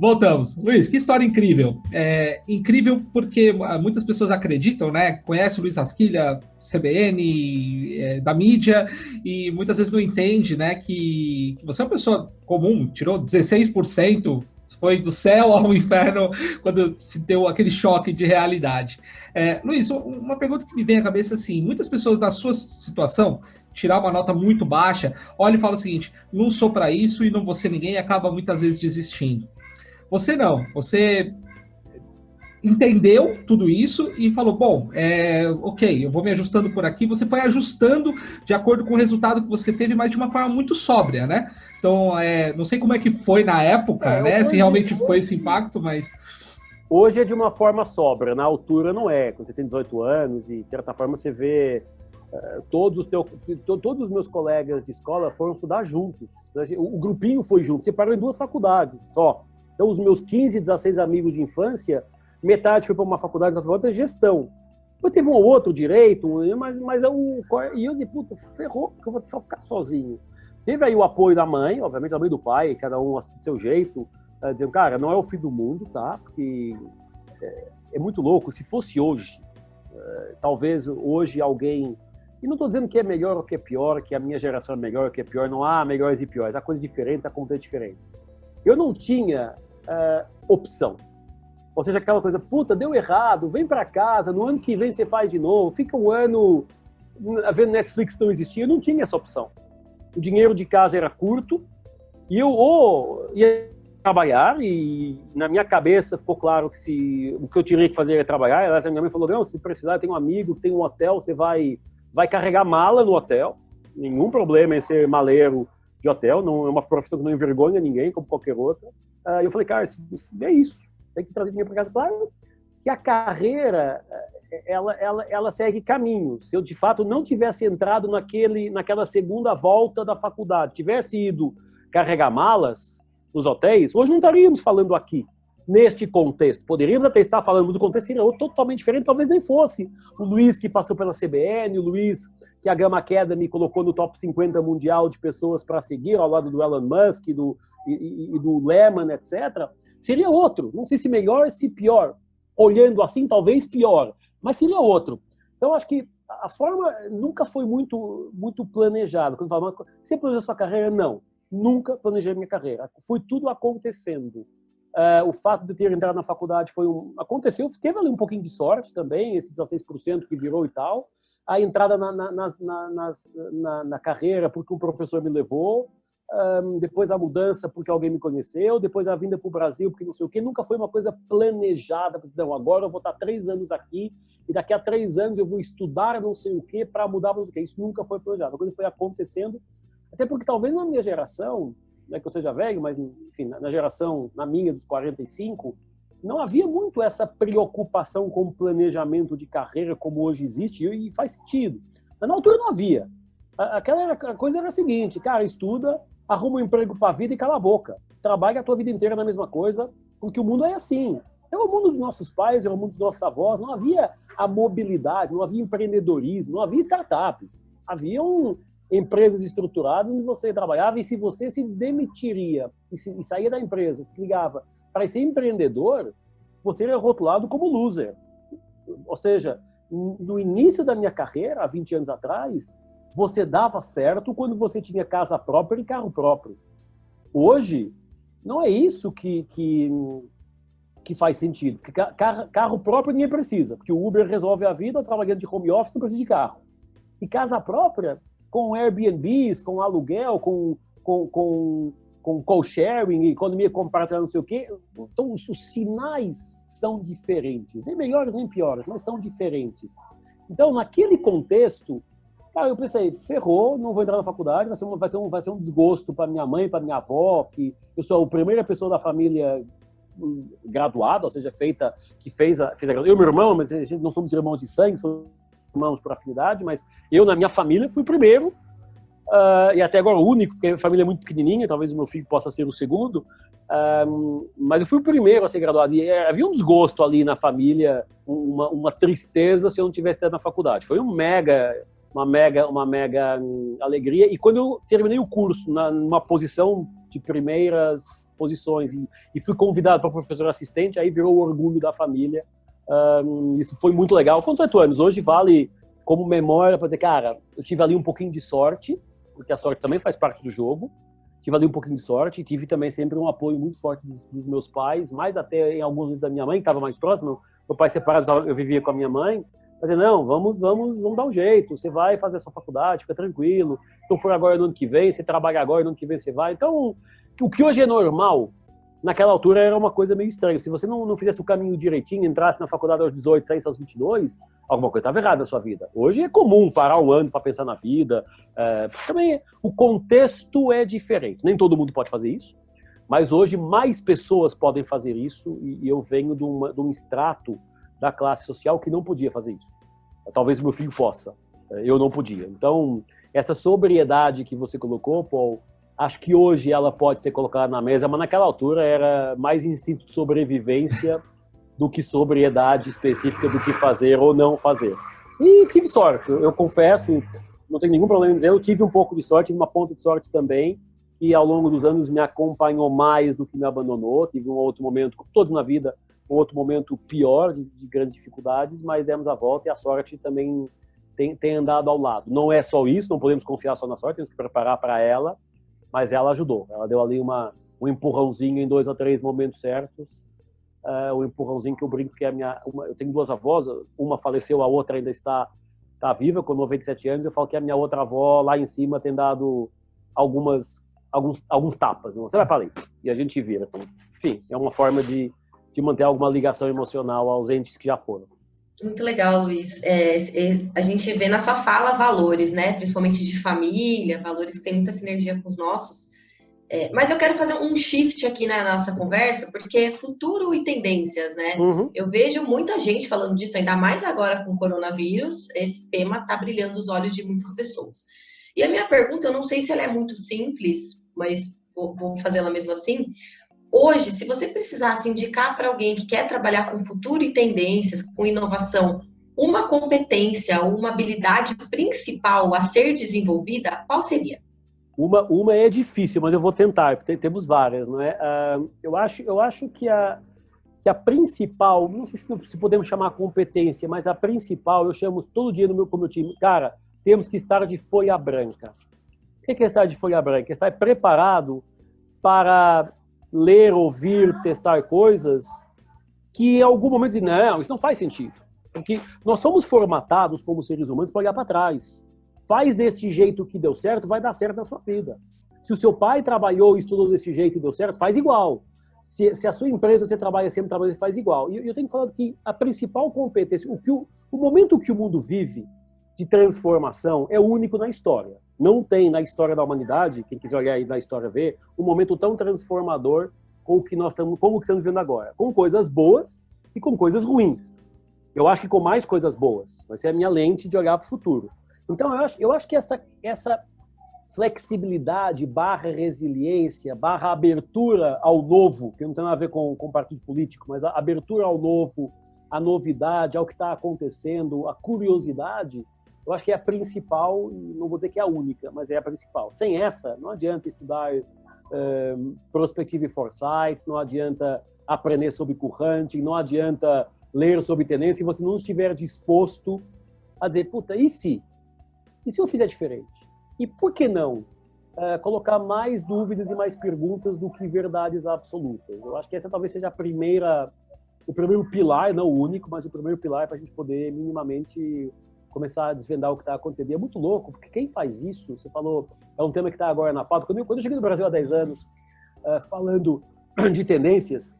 Voltamos. Luiz, que história incrível. É, incrível porque ah, muitas pessoas acreditam, né? Conhece o Luiz Rasquilha, CBN, é, da mídia, e muitas vezes não entende, né? Que, você é uma pessoa comum, tirou 16%, foi do céu ao [laughs] inferno quando se deu aquele choque de realidade. É, Luiz, uma pergunta que me vem à cabeça assim: muitas pessoas na sua situação tirar uma nota muito baixa, olha e fala o seguinte: não sou para isso e não vou ser ninguém, e acaba muitas vezes desistindo. Você não, você entendeu tudo isso e falou: bom, é, ok, eu vou me ajustando por aqui. Você foi ajustando de acordo com o resultado que você teve, mas de uma forma muito sóbria, né? Então, é, não sei como é que foi na época, é, né? Se realmente foi esse impacto, mas. Hoje é de uma forma sóbria, na altura não é. Quando você tem 18 anos e, de certa forma, você vê. Uh, todos, os teu, todos os meus colegas de escola foram estudar juntos. O, o grupinho foi junto, separou em duas faculdades só. Então, os meus 15, 16 amigos de infância, metade foi para uma faculdade, outra é gestão. Depois teve um ou outro direito, mas, mas eu, e eu disse, puta, ferrou, porque eu vou ficar sozinho. Teve aí o apoio da mãe, obviamente, da mãe do pai, cada um do seu jeito, uh, dizendo, cara, não é o fim do mundo, tá? Porque é, é muito louco. Se fosse hoje, uh, talvez hoje alguém. E não estou dizendo que é melhor ou que é pior, que a minha geração é melhor ou que é pior, não há melhores e piores, há coisas diferentes, há contas diferentes. Eu não tinha uh, opção. Ou seja, aquela coisa, puta, deu errado, vem para casa, no ano que vem você faz de novo, fica um ano vendo Netflix não existia, não tinha essa opção. O dinheiro de casa era curto e eu ou ia trabalhar e na minha cabeça ficou claro que se o que eu tinha que fazer era trabalhar. Aliás, a minha mãe falou: "Não, se precisar, tem um amigo, tem um hotel, você vai vai carregar mala no hotel". nenhum problema em ser maleiro de hotel, não é uma profissão que não envergonha ninguém, como qualquer outra. Uh, eu falei, cara, é isso, tem que trazer dinheiro para casa. Claro que a carreira, eh, ela, ela, ela segue caminhos. Se eu, de fato, não tivesse entrado naquele, naquela segunda volta da faculdade, tivesse ido carregar malas nos hotéis, hoje não estaríamos falando aqui neste contexto. Poderíamos até estar falando, mas o contexto seria totalmente diferente, talvez nem fosse. O Luiz que passou pela CBN, o Luiz que a Gama Academy colocou no top 50 mundial de pessoas para seguir, ao lado do Elon Musk do, e, e, do Lehman, etc., seria outro. Não sei se melhor, se pior. Olhando assim, talvez pior, mas seria outro. Então, acho que a forma nunca foi muito muito planejada. Quando fala, você planejou sua carreira? Não. Nunca planejei minha carreira. Foi tudo acontecendo. Uh, o fato de ter entrado na faculdade foi um. Aconteceu, teve ali um pouquinho de sorte também, esse 16% que virou e tal. A entrada na, na, na, na, na carreira porque um professor me levou. Um, depois a mudança porque alguém me conheceu, depois a vinda para o Brasil porque não sei o que, nunca foi uma coisa planejada. Não, agora eu vou estar três anos aqui e daqui a três anos eu vou estudar não sei o que para mudar sei o que. Isso nunca foi planejado. Coisa foi acontecendo, até porque talvez na minha geração não é que eu seja velho, mas enfim, na geração, na minha dos 45, não havia muito essa preocupação com planejamento de carreira como hoje existe, e faz sentido. Mas na altura não havia. Aquela coisa era a seguinte, cara, estuda, arruma um emprego para a vida e cala a boca. Trabalha a tua vida inteira na mesma coisa, porque o mundo é assim. É o mundo dos nossos pais, é o mundo dos nossos avós, não havia a mobilidade, não havia empreendedorismo, não havia startups. Havia um, empresas estruturadas onde você trabalhava e se você se demitiria e, se, e saía da empresa, se ligava para ser empreendedor, você era rotulado como loser. Ou seja, no início da minha carreira, há 20 anos atrás, você dava certo quando você tinha casa própria e carro próprio. Hoje, não é isso que, que, que faz sentido. Carro, carro próprio ninguém precisa, porque o Uber resolve a vida, trabalhando de home office, não precisa de carro. E casa própria, com Airbnbs, com aluguel, com, com, com, com co-sharing, economia compartilhada, não sei o quê. Então, os sinais são diferentes. Nem melhores nem piores, mas são diferentes. Então, naquele contexto, cara, eu pensei, ferrou, não vou entrar na faculdade, vai ser um, vai ser um, vai ser um desgosto para minha mãe, para minha avó, que eu sou a primeira pessoa da família hum, graduada, ou seja, feita, que fez a, fez a Eu e meu irmão, mas a gente não somos irmãos de sangue, somos irmãos por afinidade, mas eu, na minha família, fui o primeiro, uh, e até agora o único, porque a família é muito pequenininha, talvez o meu filho possa ser o segundo, uh, mas eu fui o primeiro a ser graduado. E eh, havia um desgosto ali na família, uma, uma tristeza se eu não tivesse ido na faculdade. Foi um mega, uma mega, uma mega um, alegria. E quando eu terminei o curso, na, numa posição de primeiras posições, e, e fui convidado para professor assistente, aí virou o orgulho da família um, isso foi muito legal. Com 18 anos, hoje vale como memória para dizer, cara, eu tive ali um pouquinho de sorte, porque a sorte também faz parte do jogo. Tive ali um pouquinho de sorte, tive também sempre um apoio muito forte dos, dos meus pais, mais até em alguns vezes da minha mãe, que estava mais próximo. Meu pai separado, eu vivia com a minha mãe. Mas não, vamos, vamos, vamos dar um jeito. Você vai fazer a sua faculdade, fica tranquilo. Se não for agora no ano que vem, você trabalha agora no ano que vem você vai. Então, o que hoje é normal, naquela altura era uma coisa meio estranha. Se você não, não fizesse o caminho direitinho, entrasse na faculdade aos 18, saísse aos 22, alguma coisa estava errada na sua vida. Hoje é comum parar um ano para pensar na vida. É, também o contexto é diferente. Nem todo mundo pode fazer isso, mas hoje mais pessoas podem fazer isso e eu venho de, uma, de um extrato da classe social que não podia fazer isso. Talvez meu filho possa, é, eu não podia. Então, essa sobriedade que você colocou, Paul, Acho que hoje ela pode ser colocada na mesa, mas naquela altura era mais instinto de sobrevivência [laughs] do que sobriedade específica do que fazer ou não fazer. E tive sorte, eu confesso, não tenho nenhum problema em dizer, eu tive um pouco de sorte, uma ponta de sorte também, que ao longo dos anos me acompanhou mais do que me abandonou. Tive um outro momento, como todos na vida, um outro momento pior, de, de grandes dificuldades, mas demos a volta e a sorte também tem, tem andado ao lado. Não é só isso, não podemos confiar só na sorte, temos que preparar para ela mas ela ajudou. Ela deu ali uma, um empurrãozinho em dois ou três momentos certos. Uh, o empurrãozinho que eu brinco que é a minha. Uma, eu tenho duas avós, uma faleceu, a outra ainda está, está viva, com 97 anos. Eu falo que a minha outra avó lá em cima tem dado algumas, alguns, alguns tapas. Não? Você vai para ali e a gente vira. Enfim, é uma forma de, de manter alguma ligação emocional aos entes que já foram. Muito legal, Luiz. É, é, a gente vê na sua fala valores, né? Principalmente de família, valores que têm muita sinergia com os nossos. É, mas eu quero fazer um shift aqui na nossa conversa, porque é futuro e tendências, né? Uhum. Eu vejo muita gente falando disso, ainda mais agora com o coronavírus. Esse tema está brilhando os olhos de muitas pessoas. E a minha pergunta, eu não sei se ela é muito simples, mas vou, vou fazê-la mesmo assim. Hoje, se você precisasse indicar para alguém que quer trabalhar com futuro e tendências, com inovação, uma competência, uma habilidade principal a ser desenvolvida, qual seria? Uma, uma é difícil, mas eu vou tentar, porque temos várias, não é? Uh, eu, acho, eu acho que a, que a principal, não sei se, podemos chamar competência, mas a principal, eu chamo todo dia no meu, meu time, cara, temos que estar de folha branca. O que é estar de folha branca? Estar preparado para ler, ouvir, testar coisas que em algum momento dizem, não, isso não faz sentido. Porque nós somos formatados como seres humanos para olhar para trás. Faz desse jeito que deu certo, vai dar certo na sua vida. Se o seu pai trabalhou e estudou desse jeito e deu certo, faz igual. Se, se a sua empresa, você trabalha sempre, trabalha, faz igual. E eu tenho falado que a principal competência, o, que o, o momento que o mundo vive de transformação é único na história. Não tem na história da humanidade, quem quiser olhar aí na história ver, um momento tão transformador como o que nós estamos, como que estamos vivendo agora, com coisas boas e com coisas ruins. Eu acho que com mais coisas boas. Vai ser a minha lente de olhar para o futuro. Então, eu acho, eu acho que essa, essa flexibilidade barra resiliência, barra abertura ao novo, que não tem nada a ver com, com partido político, mas a abertura ao novo, a novidade, ao que está acontecendo, a curiosidade, eu acho que é a principal, não vou dizer que é a única, mas é a principal. Sem essa, não adianta estudar um, Prospective Foresight, não adianta aprender sobre currente, não adianta ler sobre tendência se você não estiver disposto a dizer, puta, e se? E se eu fizer diferente? E por que não? Uh, colocar mais dúvidas e mais perguntas do que verdades absolutas. Eu acho que essa talvez seja a primeira, o primeiro pilar, não o único, mas o primeiro pilar para a gente poder minimamente começar a desvendar o que está acontecendo. E é muito louco, porque quem faz isso, você falou, é um tema que está agora na pauta. Quando eu, quando eu cheguei no Brasil há 10 anos, uh, falando [clears throat] de tendências,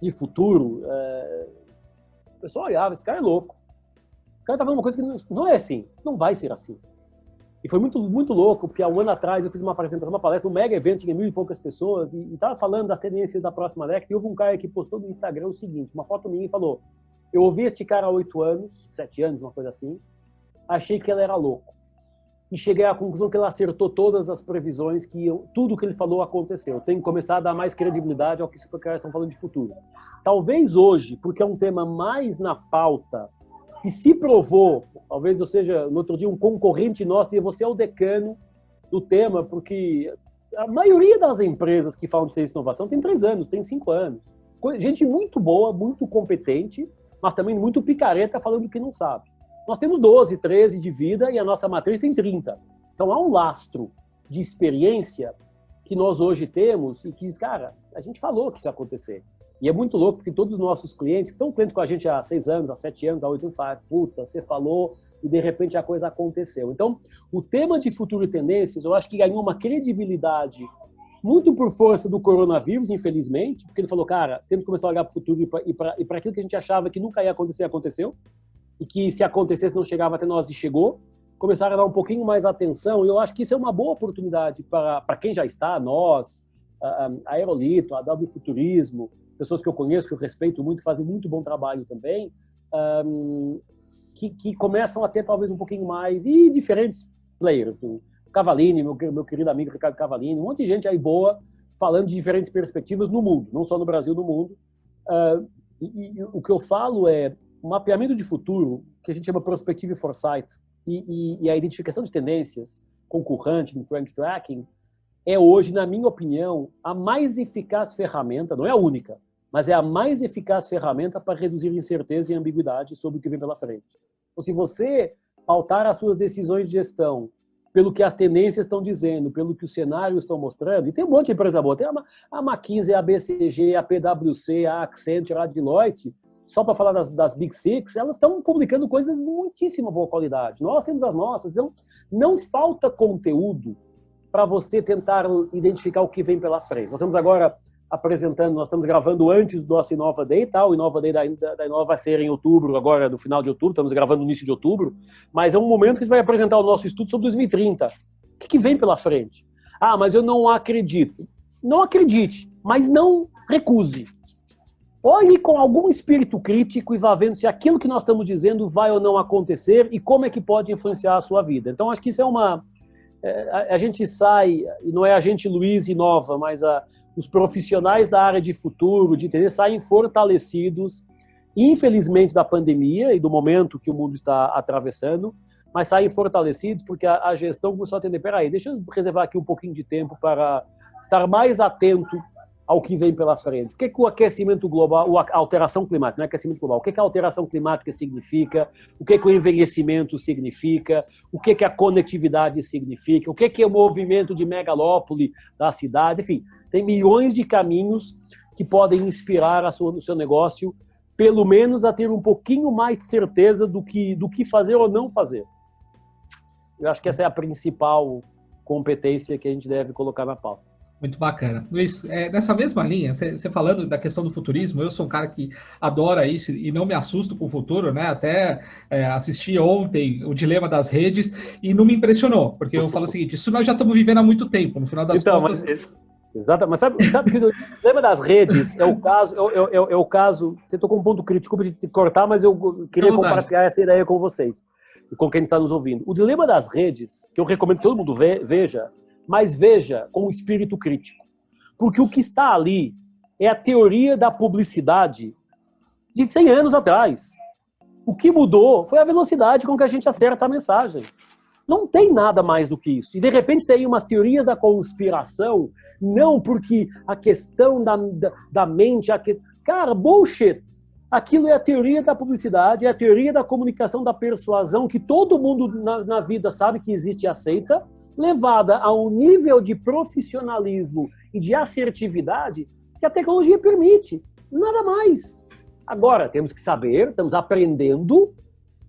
de futuro, uh, o pessoal olhava, esse cara é louco. O cara está falando uma coisa que não, não, é assim, não vai ser assim. E foi muito, muito louco, porque há um ano atrás eu fiz uma apresentação, uma palestra, um mega evento, tinha mil e poucas pessoas, e estava falando das tendências da próxima década, e houve um cara que postou no Instagram o seguinte, uma foto minha e falou, eu ouvi este cara há oito anos, sete anos, uma coisa assim. Achei que ele era louco. E cheguei à conclusão que ele acertou todas as previsões, que eu, tudo que ele falou aconteceu. Tenho que começar a dar mais credibilidade ao que os caras estão falando de futuro. Talvez hoje, porque é um tema mais na pauta, e se provou, talvez eu seja, no outro dia, um concorrente nosso, e você é o decano do tema, porque a maioria das empresas que falam de ciência e inovação tem três anos, tem cinco anos. Gente muito boa, muito competente, mas também muito picareta falando que não sabe. Nós temos 12, 13 de vida e a nossa matriz tem 30. Então há um lastro de experiência que nós hoje temos e que diz, cara, a gente falou que isso ia acontecer. E é muito louco porque todos os nossos clientes, que estão clientes com a gente há seis anos, há sete anos, há oito anos, falam, puta, você falou e de repente a coisa aconteceu. Então, o tema de futuro e tendências, eu acho que ganhou uma credibilidade muito por força do coronavírus, infelizmente, porque ele falou, cara, temos que começar a olhar para o futuro e para aquilo que a gente achava que nunca ia acontecer, aconteceu, e que se acontecesse não chegava até nós e chegou. Começaram a dar um pouquinho mais atenção, e eu acho que isso é uma boa oportunidade para, quem já está, nós, a, a Aerolito, a W Futurismo, pessoas que eu conheço, que eu respeito muito, fazem muito bom trabalho também, um, que, que começam a ter talvez um pouquinho mais, e diferentes players, do, Cavalini, meu, meu querido amigo Ricardo Cavalini, um monte de gente aí boa falando de diferentes perspectivas no mundo, não só no Brasil, no mundo. Uh, e, e, o que eu falo é o mapeamento de futuro, que a gente chama Prospective Foresight, e, e, e a identificação de tendências concorrente no trend tracking, é hoje, na minha opinião, a mais eficaz ferramenta, não é a única, mas é a mais eficaz ferramenta para reduzir incerteza e ambiguidade sobre o que vem pela frente. Então, se você pautar as suas decisões de gestão pelo que as tendências estão dizendo, pelo que os cenários estão mostrando, e tem um monte de empresa boa, tem a, a McKinsey, a BCG, a PwC, a Accenture, a Deloitte, só para falar das, das, Big Six, elas estão publicando coisas de muitíssima boa qualidade. Nós temos as nossas, então não falta conteúdo para você tentar identificar o que vem pela frente. Nós temos agora apresentando, nós estamos gravando antes do nosso Inova Day, tá? O Inova Day da, da Inova vai ser em outubro, agora no final de outubro, estamos gravando no início de outubro, mas é um momento que a gente vai apresentar o nosso estudo sobre 2030. O que, que vem pela frente? Ah, mas eu não acredito. Não acredite, mas não recuse. Olhe com algum espírito crítico e vá vendo se aquilo que nós estamos dizendo vai ou não acontecer e como é que pode influenciar a sua vida. Então, acho que isso é uma. É, a, a, gente sai, e não é a gente Luiz Inova, mas a, os profissionais da área de futuro, de entender, saem fortalecidos, infelizmente, da pandemia e do momento que o mundo está atravessando, mas saem fortalecidos porque a, a gestão começou a entender, peraí, deixa eu reservar aqui um pouquinho de tempo para estar mais atento ao que vem pela frente. O que, é que o aquecimento global, a alteração climática, não é aquecimento global, o que, é que a alteração climática significa, o que, é que o envelhecimento significa, o que, é que a conectividade significa, o que, é que é o movimento de megalópole da cidade, enfim, tem milhões de caminhos que podem inspirar sua, o seu negócio, pelo menos a ter um pouquinho mais de certeza do que, do que fazer ou não fazer. Eu acho que essa é a principal competência que a gente deve colocar na pauta. Muito bacana. Luiz, é, nessa mesma linha, você falando da questão do futurismo, eu sou um cara que adora isso e não me assusto com o futuro, né? Até é, assisti ontem o Dilema das Redes e não me impressionou, porque eu falo o seguinte: isso nós já estamos vivendo há muito tempo, no final das então, contas. Mas, exato, mas sabe, sabe que o Dilema das Redes é o caso, é, é, é, é o caso. Você tocou um ponto crítico para te cortar, mas eu queria compartilhar essa ideia com vocês e com quem está nos ouvindo. O Dilema das Redes, que eu recomendo que todo mundo veja, mas veja com espírito crítico. Porque o que está ali é a teoria da publicidade de 100 anos atrás. O que mudou foi a velocidade com que a gente acerta a mensagem. Não tem nada mais do que isso. E de repente tem umas teorias da conspiração, não porque a questão da, da, da mente, a que... cara, bullshit. Aquilo é a teoria da publicidade, é a teoria da comunicação, da persuasão, que todo mundo na, na vida sabe que existe e aceita, levada a um nível de profissionalismo e de assertividade que a tecnologia permite. Nada mais. Agora, temos que saber, estamos aprendendo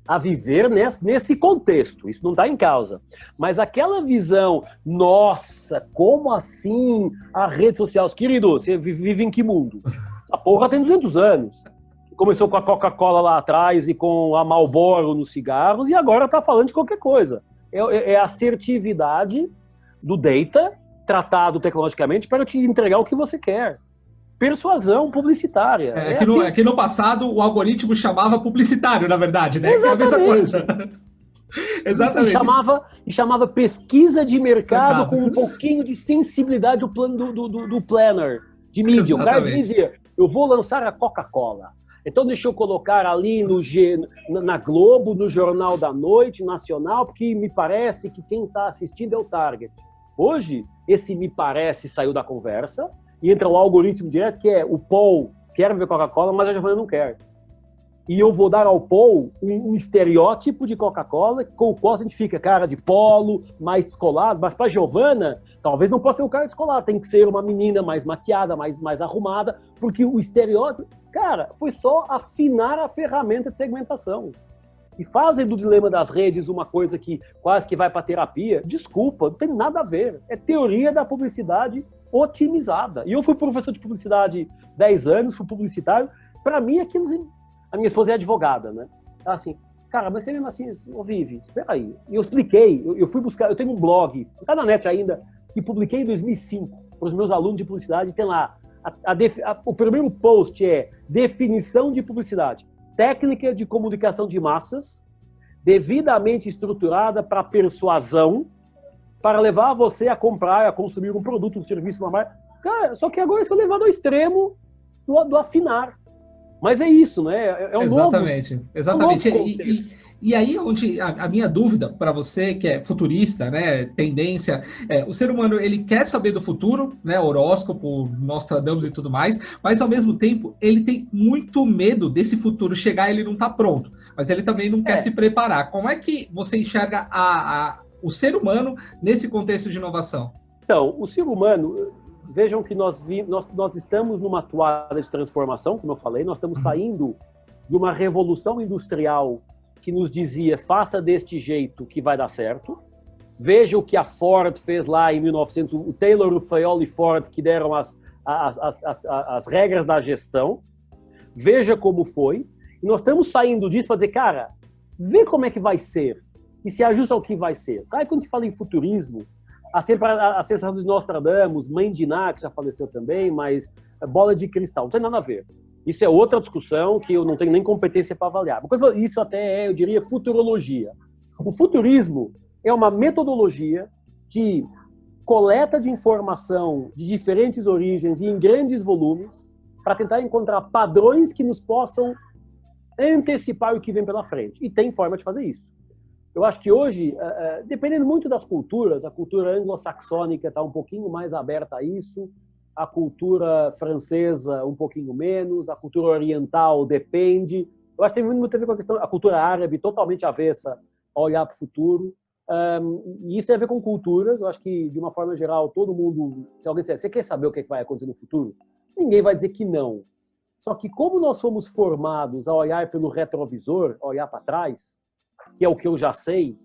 a viver nesse contexto. Isso não está em causa. Mas aquela visão, nossa, como assim a rede social? Querido, você vive em que mundo? Essa porra tem 200 anos. Começou com a Coca-Cola lá atrás e com a Marlboro nos cigarros e agora está falando de qualquer coisa. É, é, é a assertividade do data tratado tecnologicamente para te entregar o que você quer. Persuasão publicitária. É, é que, no, é que no passado o algoritmo chamava publicitário, na verdade, né? Exatamente. É a mesma coisa. [laughs] Exatamente. E chamava, e chamava pesquisa de mercado Exato. com um pouquinho de sensibilidade do plano do, do, do planner, de mídia. O cara dizia, eu vou lançar a Coca-Cola. Então deixa eu colocar ali no G, na Globo, no Jornal da Noite, Nacional, porque me parece que quem está assistindo é o target. Hoje, esse me parece saiu da conversa e entra o algoritmo direto, que é o Paul quer ver Coca-Cola, mas a Giovana não quer. E eu vou dar ao Paul um, um estereótipo de Coca-Cola com o qual a gente fica cara de polo, mais descolado, mas para Giovana, talvez não possa ser o cara descolado, tem que ser uma menina mais maquiada, mais, mais arrumada, porque o estereótipo Cara, foi só afinar a ferramenta de segmentação. E fazem do dilema das redes uma coisa que quase que vai para terapia. Desculpa, não tem nada a ver. É teoria da publicidade otimizada. E eu fui professor de publicidade 10 anos, fui publicitário. Para mim, aquilo. A minha esposa é advogada, né? Ela assim, cara, mas você mesmo assim, ô Vivi, espera aí. E eu expliquei, eu, eu, fui buscar, eu tenho um blog, tá na net ainda, que publiquei em 2005 para os meus alunos de publicidade, tem lá a, a, a, o primeiro post é definição de publicidade. Técnica de comunicação de massas, devidamente estruturada para persuasão, para levar você a comprar, a consumir um produto, um serviço, uma marca. Cara, só que agora isso foi levado ao extremo do, do afinar. Mas é isso, né? É, é um exatamente, novo, exatamente. Um novo e, e, aí, onde a, a minha dúvida para você, que é futurista, né, tendência, é, o ser humano ele quer saber do futuro, né, horóscopo, Nostradamus e tudo mais, mas ao mesmo tempo ele tem muito medo desse futuro chegar e ele não está pronto, mas ele também não quer é. se preparar. Como é que você enxerga a, a, o ser humano nesse contexto de inovação? Então, o ser humano, vejam que nós, vi, nós, nós estamos numa toada de transformação, como eu falei, nós estamos uhum. saindo de uma revolução industrial que nos dizia faça deste jeito que vai dar certo. Veja o que a Ford fez lá em 1900, o Taylor, o Fayol e Ford que deram as, as, as, as, as regras da gestão, veja como foi, e nós estamos saindo disso para dizer, cara, vê como é que vai ser e se ajusta ao que vai ser. E quando se fala em futurismo, há sempre a, a sensação de Nostradamus, mãe de Iná, que já faleceu também, mas bola de cristal, não tem nada a ver. Isso é outra discussão que eu não tenho nem competência para avaliar. Isso até é, eu diria, futurologia. O futurismo é uma metodologia de coleta de informação de diferentes origens e em grandes volumes para tentar encontrar padrões que nos possam antecipar o que vem pela frente. E tem forma de fazer isso. Eu acho que hoje, eh, eh, dependendo muito das culturas, a cultura anglo-saxônica está um pouquinho mais aberta a isso, a cultura francesa um pouquinho menos, a cultura oriental depende. Eu acho que tem muito a ver com a questão, a cultura árabe totalmente avessa a olhar para o futuro. Um, e isso tem a ver com culturas. Eu acho que, de uma forma geral, todo mundo, se alguém disser, você quer saber o que vai acontecer no futuro? Ninguém vai dizer que não. Só que como nós fomos formados a olhar pelo retrovisor, a olhar para trás, que é o que eu já sei,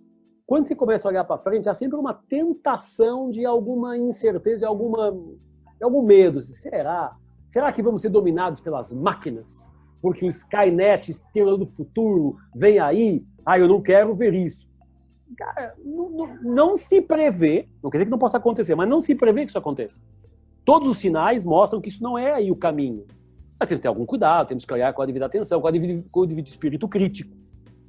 quando você começa a olhar para frente, há sempre uma tentação de alguma incerteza, de, alguma, de algum medo. Será? Será que vamos ser dominados pelas máquinas? Porque o Skynet, estrela do futuro, vem aí? Ah, eu não quero ver isso. Cara, não, não, não se prevê, não quer dizer que não possa acontecer, mas não se prevê que isso aconteça. Todos os sinais mostram que isso não é aí o caminho. Mas temos que ter algum cuidado, temos que olhar com a devida atenção, com, a devida, com o devido espírito crítico.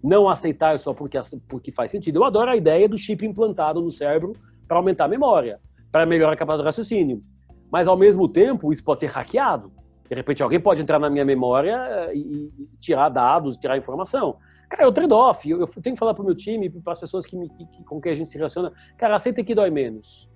Não aceitar só porque, porque faz sentido. Eu adoro a ideia do chip implantado no cérebro para aumentar a memória, para melhorar a capacidade de raciocínio. Mas, ao mesmo tempo, isso pode ser hackeado. De repente, alguém pode entrar na minha memória eh, e, tirar dados, tirar informação. Cara, é o trade-off. Eu, eu, tenho que falar para o meu time, para as pessoas que, me, que, com quem a gente se relaciona. Cara, aceita que dói menos.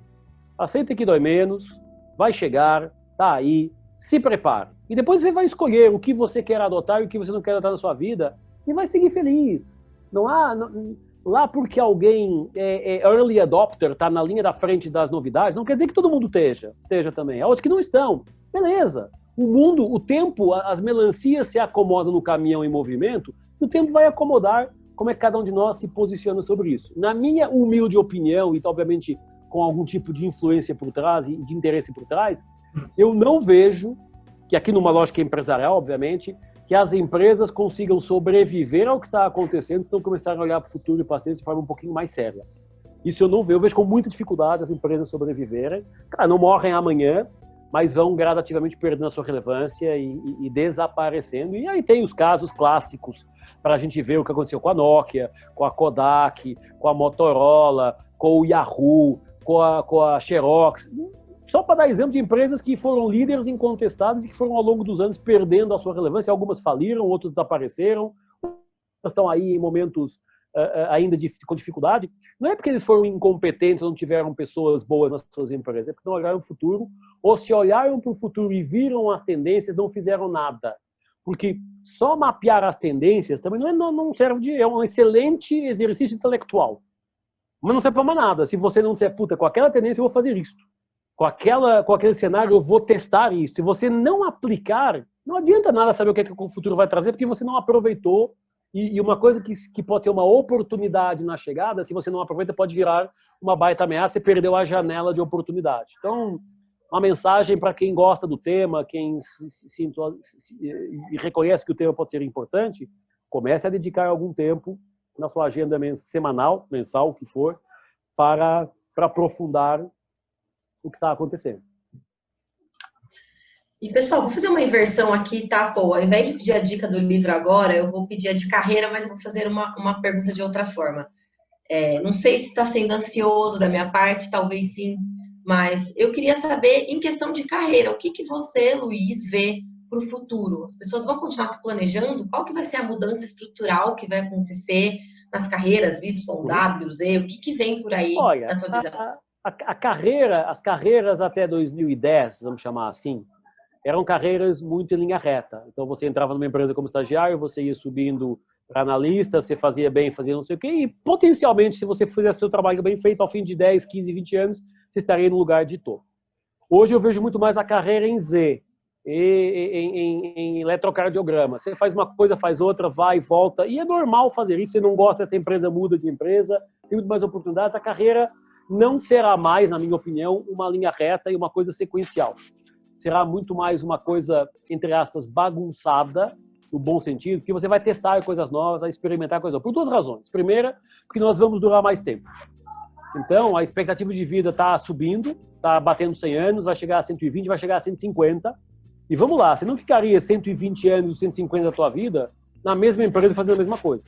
Aceita que dói menos, vai chegar, tá aí, se prepare. E depois você vai escolher o que você quer adotar e o que você não quer adotar na sua vida e vai seguir feliz. Não há. Não, lá porque alguém é, é early adopter, está na linha da frente das novidades, não quer dizer que todo mundo esteja, esteja também. Há outros que não estão. Beleza. O mundo, o tempo, as melancias se acomodam no caminhão em movimento, e o tempo vai acomodar como é que cada um de nós se posiciona sobre isso. Na minha humilde opinião, e obviamente com algum tipo de influência por trás e de interesse por trás, eu não vejo que aqui numa lógica empresarial, obviamente, que as empresas consigam sobreviver ao que está acontecendo, então começar a olhar para o futuro e para frente de forma um pouquinho mais séria. Isso eu não vejo, eu vejo com muita dificuldade as empresas sobreviverem. Cara, não morrem amanhã, mas vão gradativamente perdendo a sua relevância e, e, e desaparecendo. E aí tem os casos clássicos para a gente ver o que aconteceu com a Nokia, com a Kodak, com a Motorola, com o Yahoo, com a, com a Xerox. Só para dar exemplo de empresas que foram líderes incontestados e que foram ao longo dos anos perdendo a sua relevância. Algumas faliram, outras desapareceram, estão aí em momentos uh, ainda de, com dificuldade. Não é porque eles foram incompetentes não tiveram pessoas boas nas suas empresas, é porque não olharam o futuro, ou se olharam para o futuro e viram as tendências, não fizeram nada. Porque só mapear as tendências também não, é, não serve de. é um excelente exercício intelectual. Mas não serve para nada. Se você não disser, puta, com aquela tendência eu vou fazer isso. Com, aquela, com aquele cenário eu vou testar isso. Se você não aplicar, não adianta nada saber o que, é que o futuro vai trazer, porque você não aproveitou. E, e uma coisa que, que pode ser uma oportunidade na chegada, se você não aproveita, pode virar uma baita ameaça e perdeu a janela de oportunidade. Então, uma mensagem para quem gosta do tema, quem se, se, se, reconhece que o tema pode ser importante, comece a dedicar algum tempo na sua agenda semanal, mensal, o que for, para, para aprofundar o que está acontecendo. E, pessoal, vou fazer uma inversão aqui, tá? Pô, ao invés de pedir a dica do livro agora, eu vou pedir a de carreira, mas vou fazer uma, uma pergunta de outra forma. É, não sei se está sendo ansioso da minha parte, talvez sim, mas eu queria saber, em questão de carreira, o que, que você, Luiz, vê para o futuro? As pessoas vão continuar se planejando? Qual que vai ser a mudança estrutural que vai acontecer nas carreiras Y, W, Z? O que, que vem por aí Olha, na tua visão? A, a, a, carreira, as carreiras até 2010, vamos chamar assim, eram carreiras muito em linha reta. Então você entrava numa empresa como estagiário, você ia subindo para analista, você fazia bem, fazia não sei o quê, e potencialmente, se você fizesse seu trabalho bem feito, ao fim de 10, 15, 20 anos, você estaria no lugar de topo. Hoje eu vejo muito mais a carreira em Z, em, em, em, eletrocardiograma. Você faz uma coisa, faz outra, vai e volta. E é normal fazer isso. Você não gosta, essa empresa muda de empresa, tem muito mais oportunidades. A carreira não será mais, na minha opinião, uma linha reta e uma coisa sequencial. será muito mais uma coisa, entre aspas, bagunçada, no bom sentido, que você vai testar coisas novas, vai experimentar coisas novas. Por duas razões. Primeira, porque nós vamos durar mais tempo. Então, a expectativa de vida está subindo, está batendo 100 anos, vai chegar a 120, vai chegar a 150. E vamos lá, você não ficaria 120 anos, 150 da tua vida na mesma empresa fazendo a mesma coisa.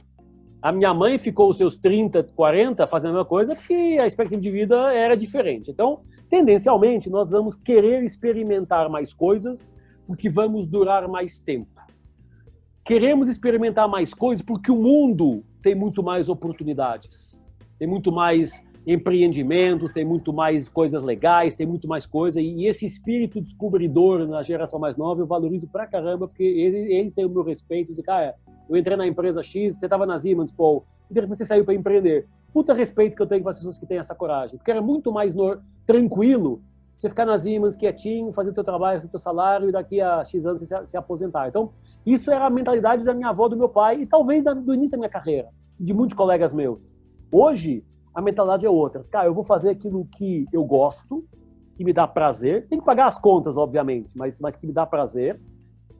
A minha mãe ficou os seus 30, 40 fazendo a mesma coisa porque a expectativa de vida era diferente. Então, tendencialmente, nós vamos querer experimentar mais coisas porque vamos durar mais tempo. Queremos experimentar mais coisas porque o mundo tem muito mais oportunidades, tem muito mais empreendimentos, tem muito mais coisas legais, tem muito mais coisa. E esse espírito descobridor na geração mais nova eu valorizo pra caramba, porque eles, eles têm o meu respeito. Dizem, cara, eu entrei na empresa X, você estava na Siemens, Paul, e de repente você saiu para empreender. Puta respeito que eu tenho com as pessoas que têm essa coragem. Porque era muito mais no, tranquilo você ficar na Siemens quietinho, fazer o teu trabalho, o teu salário e daqui a X anos você se, aposentar. Então, isso era a mentalidade da minha avó, do meu pai e talvez do início da minha carreira, de muitos colegas meus. Hoje, a mentalidade é outra. Cara, eu vou fazer aquilo que eu gosto, que me dá prazer. Tem que pagar as contas, obviamente, mas, mas que me dá prazer.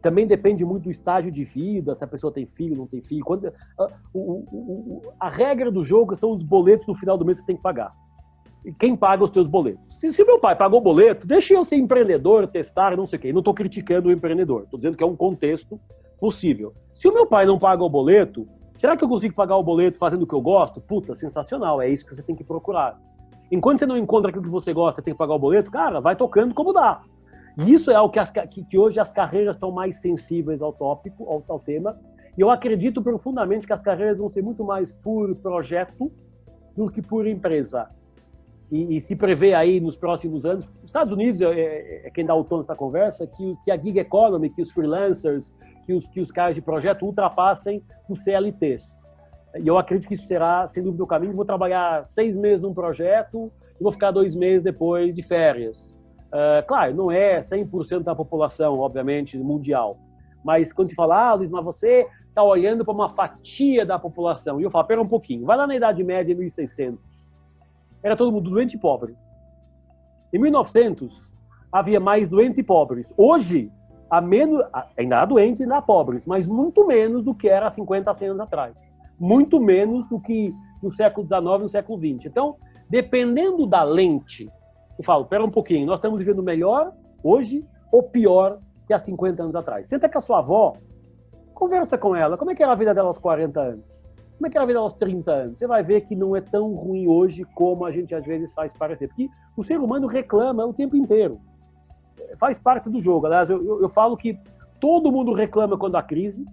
Também depende muito do estágio de vida, se a pessoa tem filho, não tem filho. Quando, a, o, o, a regra do jogo são os boletos no final do mês que você tem que pagar. E quem paga os teus boletos? Se, se meu pai pagou o boleto, deixa eu ser empreendedor, testar, não sei o quê. Não estou criticando o empreendedor, estou dizendo que é um contexto possível. Se o meu pai não paga o boleto, Será que eu consigo pagar o boleto fazendo o que eu gosto? Puta, sensacional, é isso que você tem que procurar. Enquanto você não encontra aquilo que você gosta, tem que pagar o boleto, cara, vai tocando como dá. E isso é algo que, que, que hoje as carreiras estão mais sensíveis ao tópico, ao, ao tema. E eu acredito profundamente que as carreiras vão ser muito mais por projeto do que por empresa. E, e, se prevê aí nos próximos anos, os Estados Unidos é, é, é quem dá o tom dessa conversa, que, que, a gig economy, que os freelancers, que os, que os caras de projeto ultrapassem os CLTs. E eu acredito que isso será, sem dúvida, o caminho. Vou trabalhar seis meses num projeto e vou ficar dois meses depois de férias. Uh, claro, não é 100% da população, obviamente, mundial. Mas quando se fala, ah, Luiz, mas você está olhando para uma fatia da população. E eu falo, pera um pouquinho, vai lá na Idade Média, 1600. Era todo mundo doente e pobre. Em 1900, havia mais doentes e pobres. Hoje, a menos, ainda há doentes e ainda há pobres, mas muito menos do que era há 50, 100 anos atrás. Muito menos do que no século XIX no século XX. Então, dependendo da lente, eu falo, pera um pouquinho, nós estamos vivendo melhor hoje ou pior que há 50 anos atrás. Senta com a sua avó, conversa com ela, como é que era a vida dela aos 40 anos? Como é que era a vida aos 30 anos? Você vai ver que não é tão ruim hoje como a gente às vezes faz parecer. Porque o ser humano reclama o tempo inteiro faz parte do jogo. Aliás, eu, eu, eu falo que todo mundo reclama quando há crise,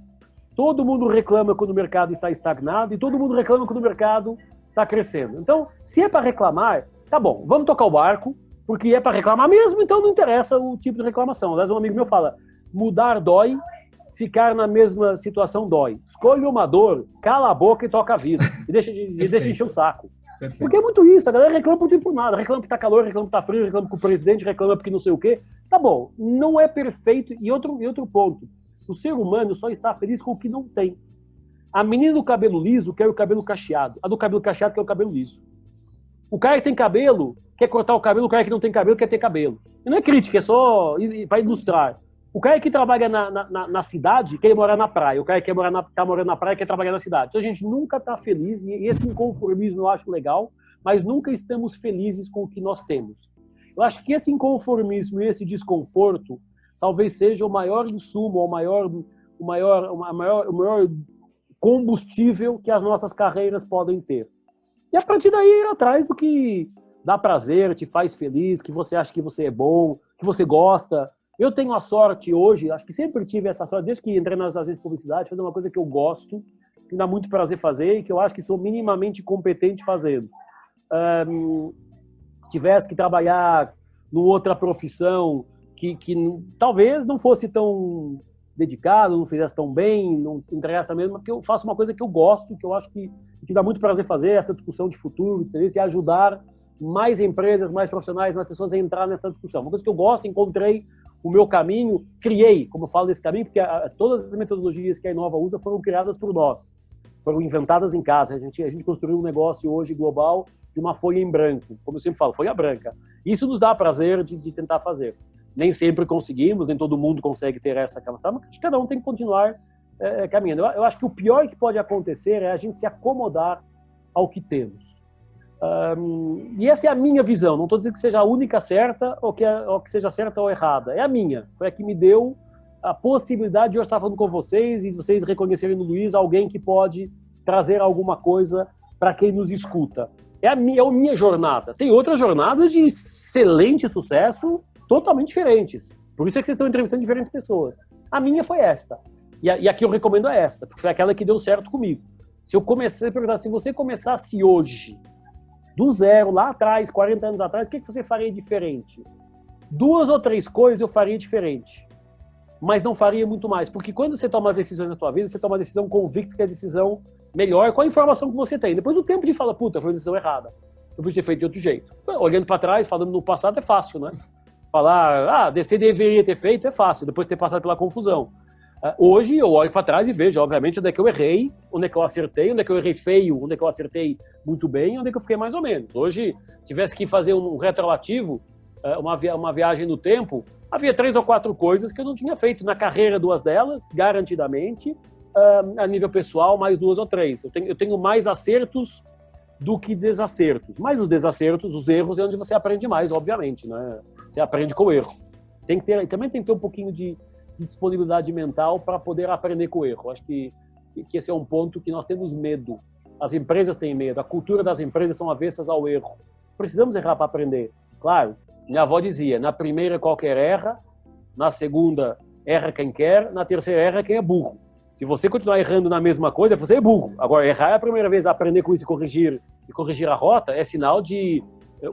todo mundo reclama quando o mercado está estagnado e todo mundo reclama quando o mercado está crescendo. Então, se é para reclamar, tá bom, vamos tocar o barco, porque é para reclamar mesmo, então não interessa o tipo de reclamação. Aliás, um amigo meu fala: mudar dói, ficar na mesma situação dói. Escolha uma dor, cala a boca e toca a vida. E deixa de, e deixa de encher o saco. Perfeito. Porque é muito isso, a galera reclama por, por nada, reclama que tá calor, reclama que tá frio, reclama que o presidente reclama porque não sei o quê. Tá bom, não é perfeito. E outro, e outro ponto, o ser humano só está feliz com o que não tem. A menina do cabelo liso quer o cabelo cacheado, a do cabelo cacheado quer o cabelo liso. O cara que tem cabelo quer cortar o cabelo, o cara que não tem cabelo quer ter cabelo. E não é crítica, é só para ilustrar. O cara que trabalha na, na, na, cidade quer morar na praia. O cara que quer morar na, tá morando na praia quer trabalhar na cidade. Então a gente nunca está feliz, e esse inconformismo eu acho legal, mas nunca estamos felizes com o que nós temos. Eu acho que esse inconformismo e esse desconforto talvez seja o maior insumo, o maior, o maior, o maior, o maior combustível que as nossas carreiras podem ter. E a partir daí ir atrás do que dá prazer, te faz feliz, que você acha que você é bom, que você gosta, eu tenho a sorte hoje, acho que sempre tive essa sorte, desde que entrei nas agências de publicidade, fazer uma coisa que eu gosto, que dá muito prazer fazer e que eu acho que sou minimamente competente fazendo. Um, se tivesse que trabalhar numa outra profissão que, que talvez não fosse tão dedicado, não fizesse tão bem, não entregasse mesmo, porque eu faço uma coisa que eu gosto, que eu acho que, que dá muito prazer fazer, essa discussão de futuro, entendeu? e ajudar mais empresas, mais profissionais, mais pessoas a entrar nessa discussão. Uma coisa que eu gosto, encontrei o meu caminho, criei, como eu falo desse caminho, porque as, todas as metodologias que a Inova usa foram criadas por nós, foram inventadas em casa. A gente, a gente construiu um negócio hoje global de uma folha em branco, como eu sempre falo, folha branca. Isso nos dá prazer de, de tentar fazer. Nem sempre conseguimos, nem todo mundo consegue ter essa capacidade, mas cada um tem que continuar é, caminhando. Eu, eu, acho que o pior que pode acontecer é a gente se acomodar ao que temos. Um, e essa é a minha visão. Não estou dizendo que seja a única certa ou que, ou que seja certa ou errada. É a minha. Foi a que me deu a possibilidade de eu estar falando com vocês e vocês reconhecerem no Luiz alguém que pode trazer alguma coisa para quem nos escuta. É a, minha, é a minha jornada. Tem outras jornadas de excelente sucesso, totalmente diferentes. Por isso é que vocês estão entrevistando diferentes pessoas. A minha foi esta. E, a, e aqui eu recomendo é esta, porque foi aquela que deu certo comigo. Se eu comecei a perguntar, se você começasse hoje, do zero, lá atrás, 40 anos atrás, o que, que você faria diferente? Duas ou três coisas eu faria diferente mas não faria muito mais. Porque quando você toma as decisões na sua vida, você toma a decisão convicta que é a decisão melhor com a informação que você tem. Depois o tempo de falar, puta, foi uma decisão errada. Eu podia ter feito de outro jeito. Olhando para trás, falando no passado, é fácil, né? Falar, ah, você deveria ter feito, é fácil, depois de ter passado pela confusão. Ah, hoje eu olho para trás e vejo, obviamente, onde é que eu errei, onde é que eu acertei, onde é que eu errei feio, onde é que eu acertei muito bem, onde é que eu fiquei mais ou menos. Hoje, tivesse que fazer um retrolativo, ah, uma, via uma viagem no tempo, havia três ou quatro coisas que eu não tinha feito. Na carreira, duas delas, garantidamente. Uh, a nível pessoal, mais duas ou três. Eu tenho, eu tenho mais acertos do que desacertos. Mas os desacertos, os erros, é onde você aprende mais, obviamente. Né? Você aprende com o erro. Tem que ter, também tem que ter um pouquinho de, de disponibilidade mental para poder aprender com o erro. Acho que, que esse é um ponto que nós temos medo. As empresas têm medo. A cultura das empresas são avessas ao erro. Precisamos errar para aprender. Claro, minha avó dizia: na primeira qualquer erra, na segunda erra quem quer, na terceira erra quem é burro. Se você continuar errando na mesma coisa, você é burro. Agora, errar é a primeira vez, aprender com isso e corrigir, e corrigir a rota é sinal de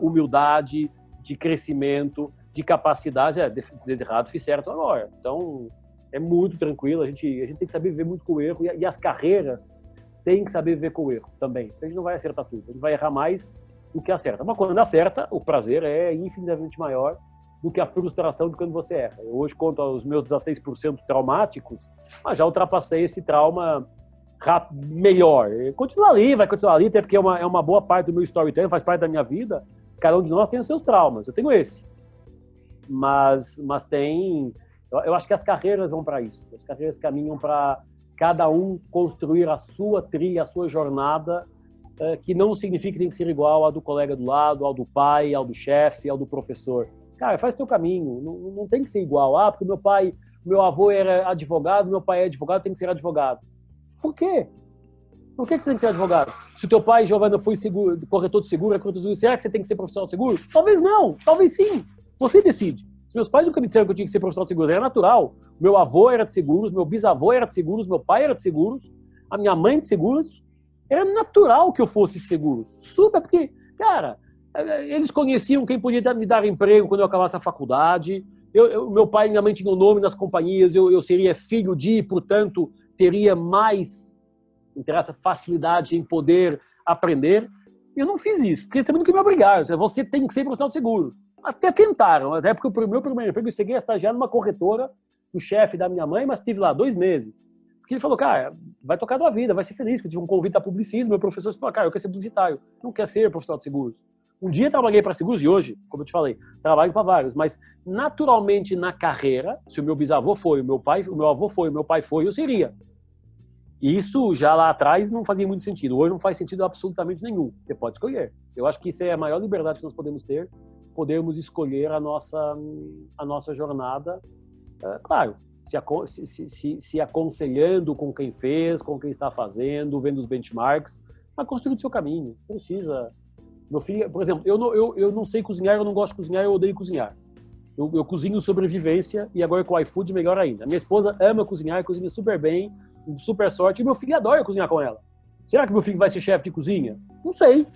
humildade, de crescimento, de capacidade. É, de errado, fiz certo agora. Então, é muito tranquilo. A gente, a gente tem que saber viver muito com o erro. E, e as carreiras têm que saber viver com o erro também. A gente não vai acertar tudo. A gente vai errar mais do que acerta. Mas quando acerta, o prazer é infinitamente maior do que a frustração de quando você erra. Eu hoje conto aos meus 16% traumáticos, mas já ultrapassei esse trauma melhor. Continua ali, vai continuar ali, até porque é uma, é uma boa parte do meu storytelling, faz parte da minha vida. Cada um de nós tem os seus traumas. Eu tenho esse. Mas, mas tem. Eu, eu acho que as carreiras vão para isso. As carreiras caminham para cada um construir a sua trilha, a sua jornada é, que não significa que tem que ser igual ao do colega do lado, ao do pai, ao do chefe, ao do professor. Cara, faz teu caminho, não, não tem que ser igual. Ah, porque meu pai, meu avô era advogado, meu pai é advogado, tem que ser advogado. Por quê? Por que, você tem que ser advogado? Se o teu pai, Giovana, foi seguro, corretor de seguro, é corretor de seguro, será que você tem que ser profissional de seguro? Talvez não, talvez sim. Você decide. Se meus pais nunca me disseram que eu tinha que ser profissional de seguros, era natural. Meu avô era de seguros, meu bisavô era de seguros, meu pai era de seguros, a minha mãe de seguros, era natural que eu fosse de seguros. Super, porque, cara, eles conheciam quem podia me dar emprego quando eu acabasse a faculdade. Eu, eu, meu pai e minha mãe tinham nome nas companhias, eu, eu seria filho de, portanto, teria mais interessa, facilidade em poder aprender. Eu não fiz isso, porque eles também queriam me obrigar. Você tem que ser profissional de seguro. Até tentaram, até porque o meu primeiro emprego eu cheguei a estagiar numa corretora, o chefe da minha mãe, mas estive lá dois meses. Porque ele falou, cara, vai tocar tua vida, vai ser feliz, eu tive um convite a publicismo, meu professor falou, cara, eu quero ser publicitário, não quer ser profissional de seguros. Um dia trabalhei para seguros e hoje, como eu te falei, trabalho para vários, mas naturalmente na carreira, se o meu bisavô foi, o meu pai, o meu avô foi, o meu pai foi, eu seria. Isso já lá atrás não fazia muito sentido. Hoje não faz sentido absolutamente nenhum. Você pode escolher. Eu acho que isso é a maior liberdade que nós podemos ter, podemos escolher a nossa a nossa jornada. É, claro, se, se, se, se, aconselhando com quem fez, com quem está fazendo, vendo os benchmarks, mas construindo seu caminho. Precisa. Meu filho, por exemplo, eu não, eu, eu não sei cozinhar, eu não gosto de cozinhar, eu odeio cozinhar. Eu, eu cozinho sobrevivência e agora com o iFood melhor ainda. Minha esposa ama cozinhar, cozinha super bem, super sorte, e meu filho adora cozinhar com ela. Será que meu filho vai ser chefe de cozinha? Não sei.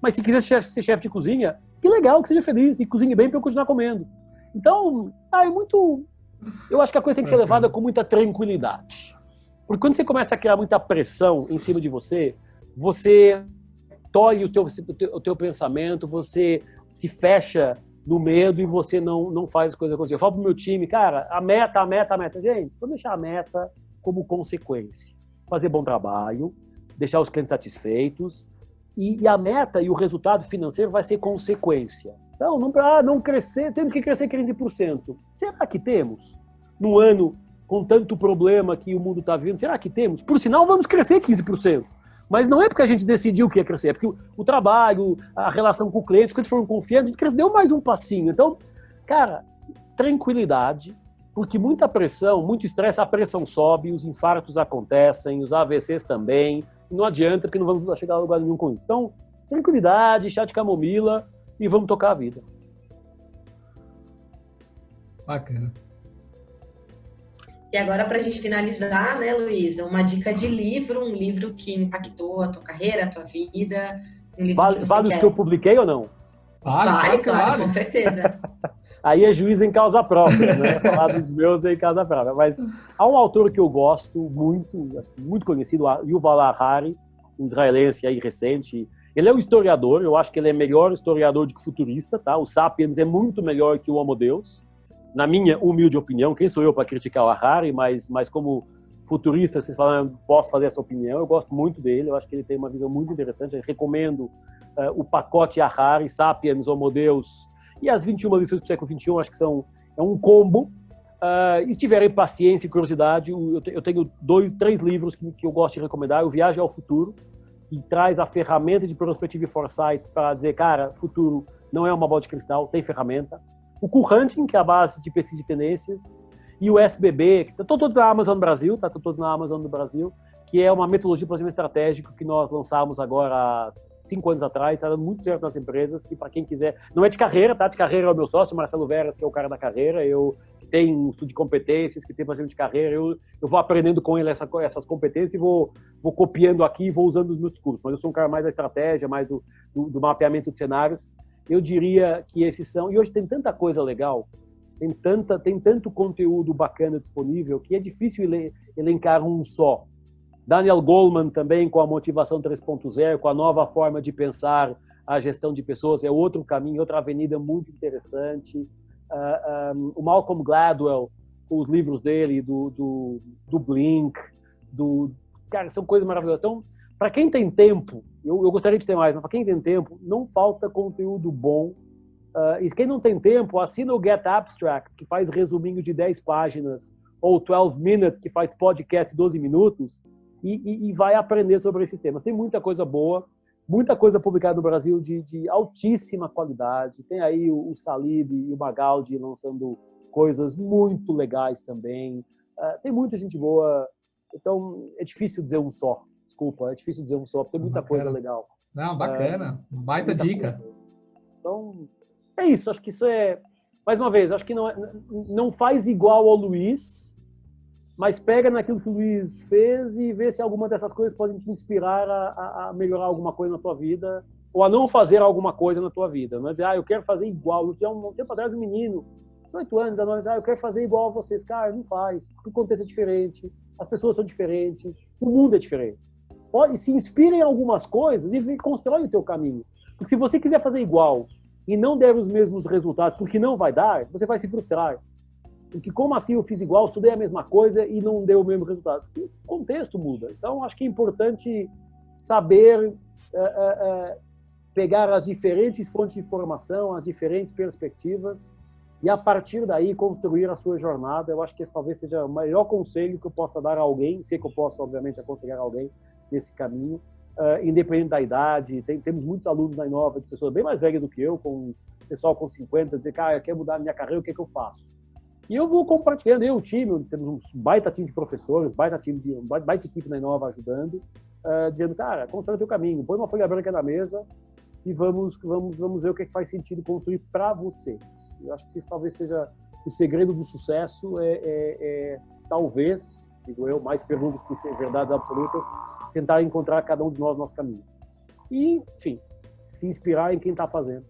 Mas se quiser ser chefe de cozinha, que legal, que seja feliz e cozinhe bem para eu continuar comendo. Então, ah, é muito eu acho que a coisa tem que ser levada com muita tranquilidade. Porque quando você começa a criar muita pressão em cima de você, você tolhe o teu, o teu, o teu pensamento, você se fecha no medo e você não, não faz as coisas acontecer. Eu falo pro meu time, cara, a meta, a meta, a meta. Gente, vamos deixar a meta como consequência. Fazer bom trabalho, deixar os clientes satisfeitos. E, e a meta e o resultado financeiro vai ser consequência. Então, não para não crescer, temos que crescer 15%. Será que temos? No ano com tanto problema que o mundo está vivendo, será que temos? Por sinal, vamos crescer 15%. Mas não é porque a gente decidiu que ia crescer, é porque o, o trabalho, a relação com o cliente, quando eles foram confiantes, a gente deu mais um passinho. Então, cara, tranquilidade, porque muita pressão, muito estresse, a pressão sobe, os infartos acontecem, os AVCs também. Não adianta, porque não vamos chegar a lugar nenhum com isso. Então, tranquilidade, chá de camomila e vamos tocar a vida. Bacana. E agora, para a gente finalizar, né, Luísa, uma dica de livro, um livro que impactou a tua carreira, a tua vida. Um vale, vale os que eu publiquei ou não? Vale, vale claro, vale. com certeza. [laughs] Aí é juiz em causa própria, né? [laughs] Falar dos meus é em causa própria. Mas há um autor que eu gosto muito, muito conhecido, Yuval Harari, um israelense aí recente. Ele é um historiador, eu acho que ele é melhor historiador do que futurista, tá? O Sapiens é muito melhor que o Homo Deus na minha humilde opinião, quem sou eu para criticar o Harari, mas, mas como futurista, vocês falam, posso fazer essa opinião, eu gosto muito dele, eu acho que ele tem uma visão muito interessante, eu recomendo uh, o pacote Harari, Sapiens, Homo Deus e as 21 lições do século XXI, acho que são é um combo. Uh, e se tiverem paciência e curiosidade, eu tenho dois, três livros que, que eu gosto de recomendar. O Viagem ao Futuro, que traz a ferramenta de perspectiva e foresight para dizer, cara, futuro não é uma bola de cristal, tem ferramenta o Cool Hunting, que é a base de pesquisa de tendências, e o SBB, que estão todos na Amazon do Brasil, tá? Estão todos na Amazon do Brasil, que é uma metodologia de planejamento estratégico que nós lançamos agora há cinco anos atrás, está dando muito certo nas empresas, que para quem quiser, não é de carreira, tá? De carreira é o meu sócio, Marcelo Veras, que é o cara da carreira, eu tem um estudo de competências, que tem planejamento de carreira, eu, eu vou aprendendo com ele essa, essas competências e vou, vou copiando aqui e vou usando nos meus cursos, mas eu sou um cara mais da estratégia, mais do, do, do mapeamento de cenários, eu diria que esses são. E hoje tem tanta coisa legal, tem, tanta, tem tanto conteúdo bacana disponível que é difícil elencar um só. Daniel Goleman também com a motivação 3.0, com a nova forma de pensar a gestão de pessoas, é outro caminho, outra avenida muito interessante. Uh, ah, um, o Malcolm Gladwell, os livros dele, do, do, do Blink, do. Cara, são coisas maravilhosas. Então, para quem tem tempo, eu, eu, gostaria de ter mais, mas para quem tem tempo, não falta conteúdo bom. Uh, e quem não tem tempo, assina o Get Abstract, que faz resuminho de 10 páginas, ou 12 Minutes, que faz podcast de 12 minutos, e, e, e, vai aprender sobre esses temas. Tem muita coisa boa, muita coisa publicada no Brasil de, de altíssima qualidade. Tem aí o, o Salib e o Magaldi lançando coisas muito legais também. Uh, tem muita gente boa, então é difícil dizer um só. Desculpa, é difícil dizer um só, porque tem muita bacana. coisa legal. Não, bacana. É, Baita dica. Coisa. Então, é isso. Acho que isso é. Mais uma vez, acho que não, é, não faz igual ao Luiz, mas pega naquilo que o Luiz fez e vê se alguma dessas coisas pode te inspirar a, a, melhorar alguma coisa na tua vida ou a não fazer alguma coisa na tua vida. Não é dizer, ah, eu quero fazer igual. Tinha um tempo atrás um menino, 18 anos, a ah, eu quero fazer igual a vocês. Cara, não faz, porque o contexto é diferente, as pessoas são diferentes, o mundo é diferente pode, se inspira em algumas coisas e constrói o teu caminho. Porque se você quiser fazer igual e não der os mesmos resultados, porque não vai dar, você vai se frustrar. Porque como assim eu fiz igual, estudei a mesma coisa e não deu o mesmo resultado? O contexto muda. Então, acho que é importante saber é, é, pegar as diferentes fontes de informação, as diferentes perspectivas e a partir daí construir a sua jornada. Eu acho que esse talvez seja o melhor conselho que eu possa dar a alguém, sei que eu posso, obviamente, aconselhar alguém, nesse caminho, independente da idade. Tem, temos muitos alunos na Inova, de pessoas bem mais velhas do que eu, com pessoal com 50, dizer, cara, eu quero mudar minha carreira, o que, é que eu faço? E eu vou compartilhando, eu, o time, temos um baita time de professores, baita time de, baita equipe na Inova ajudando, uh, dizendo, cara, constrói o teu caminho, põe uma folha branca na mesa e vamos, vamos, vamos ver o que, é que faz sentido construir para você. Eu acho que isso talvez seja o segredo do sucesso, é, é, é talvez, digo eu, mais perguntas que verdades absolutas, tentar encontrar cada um de nós nosso caminho. E, enfim, se inspirar em quem está fazendo.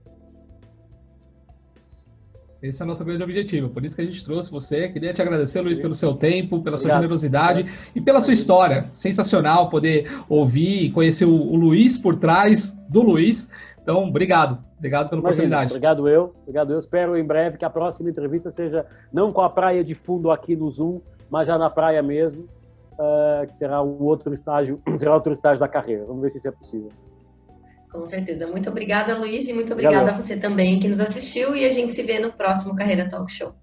Esse é o nosso grande objetivo. Por isso que a gente trouxe você. Queria te agradecer, Luiz, pelo seu tempo, pela sua Obrigado. generosidade e pela sua história. Sensacional poder ouvir e conhecer o, o Luiz por trás do Luiz. Então, obrigado. Obrigado pela Imagina, oportunidade. Obrigado eu. Obrigado eu. Espero em breve que a próxima entrevista seja não com a praia de fundo aqui no Zoom, mas já na praia mesmo uh, que será o outro estágio, [clears throat] será outro estágio da carreira. Vamos ver se isso é possível. Com certeza. Muito obrigada, Luiz, e muito obrigada Obrigado. a você também que nos assistiu. E a gente se vê no próximo Carreira Talk Show.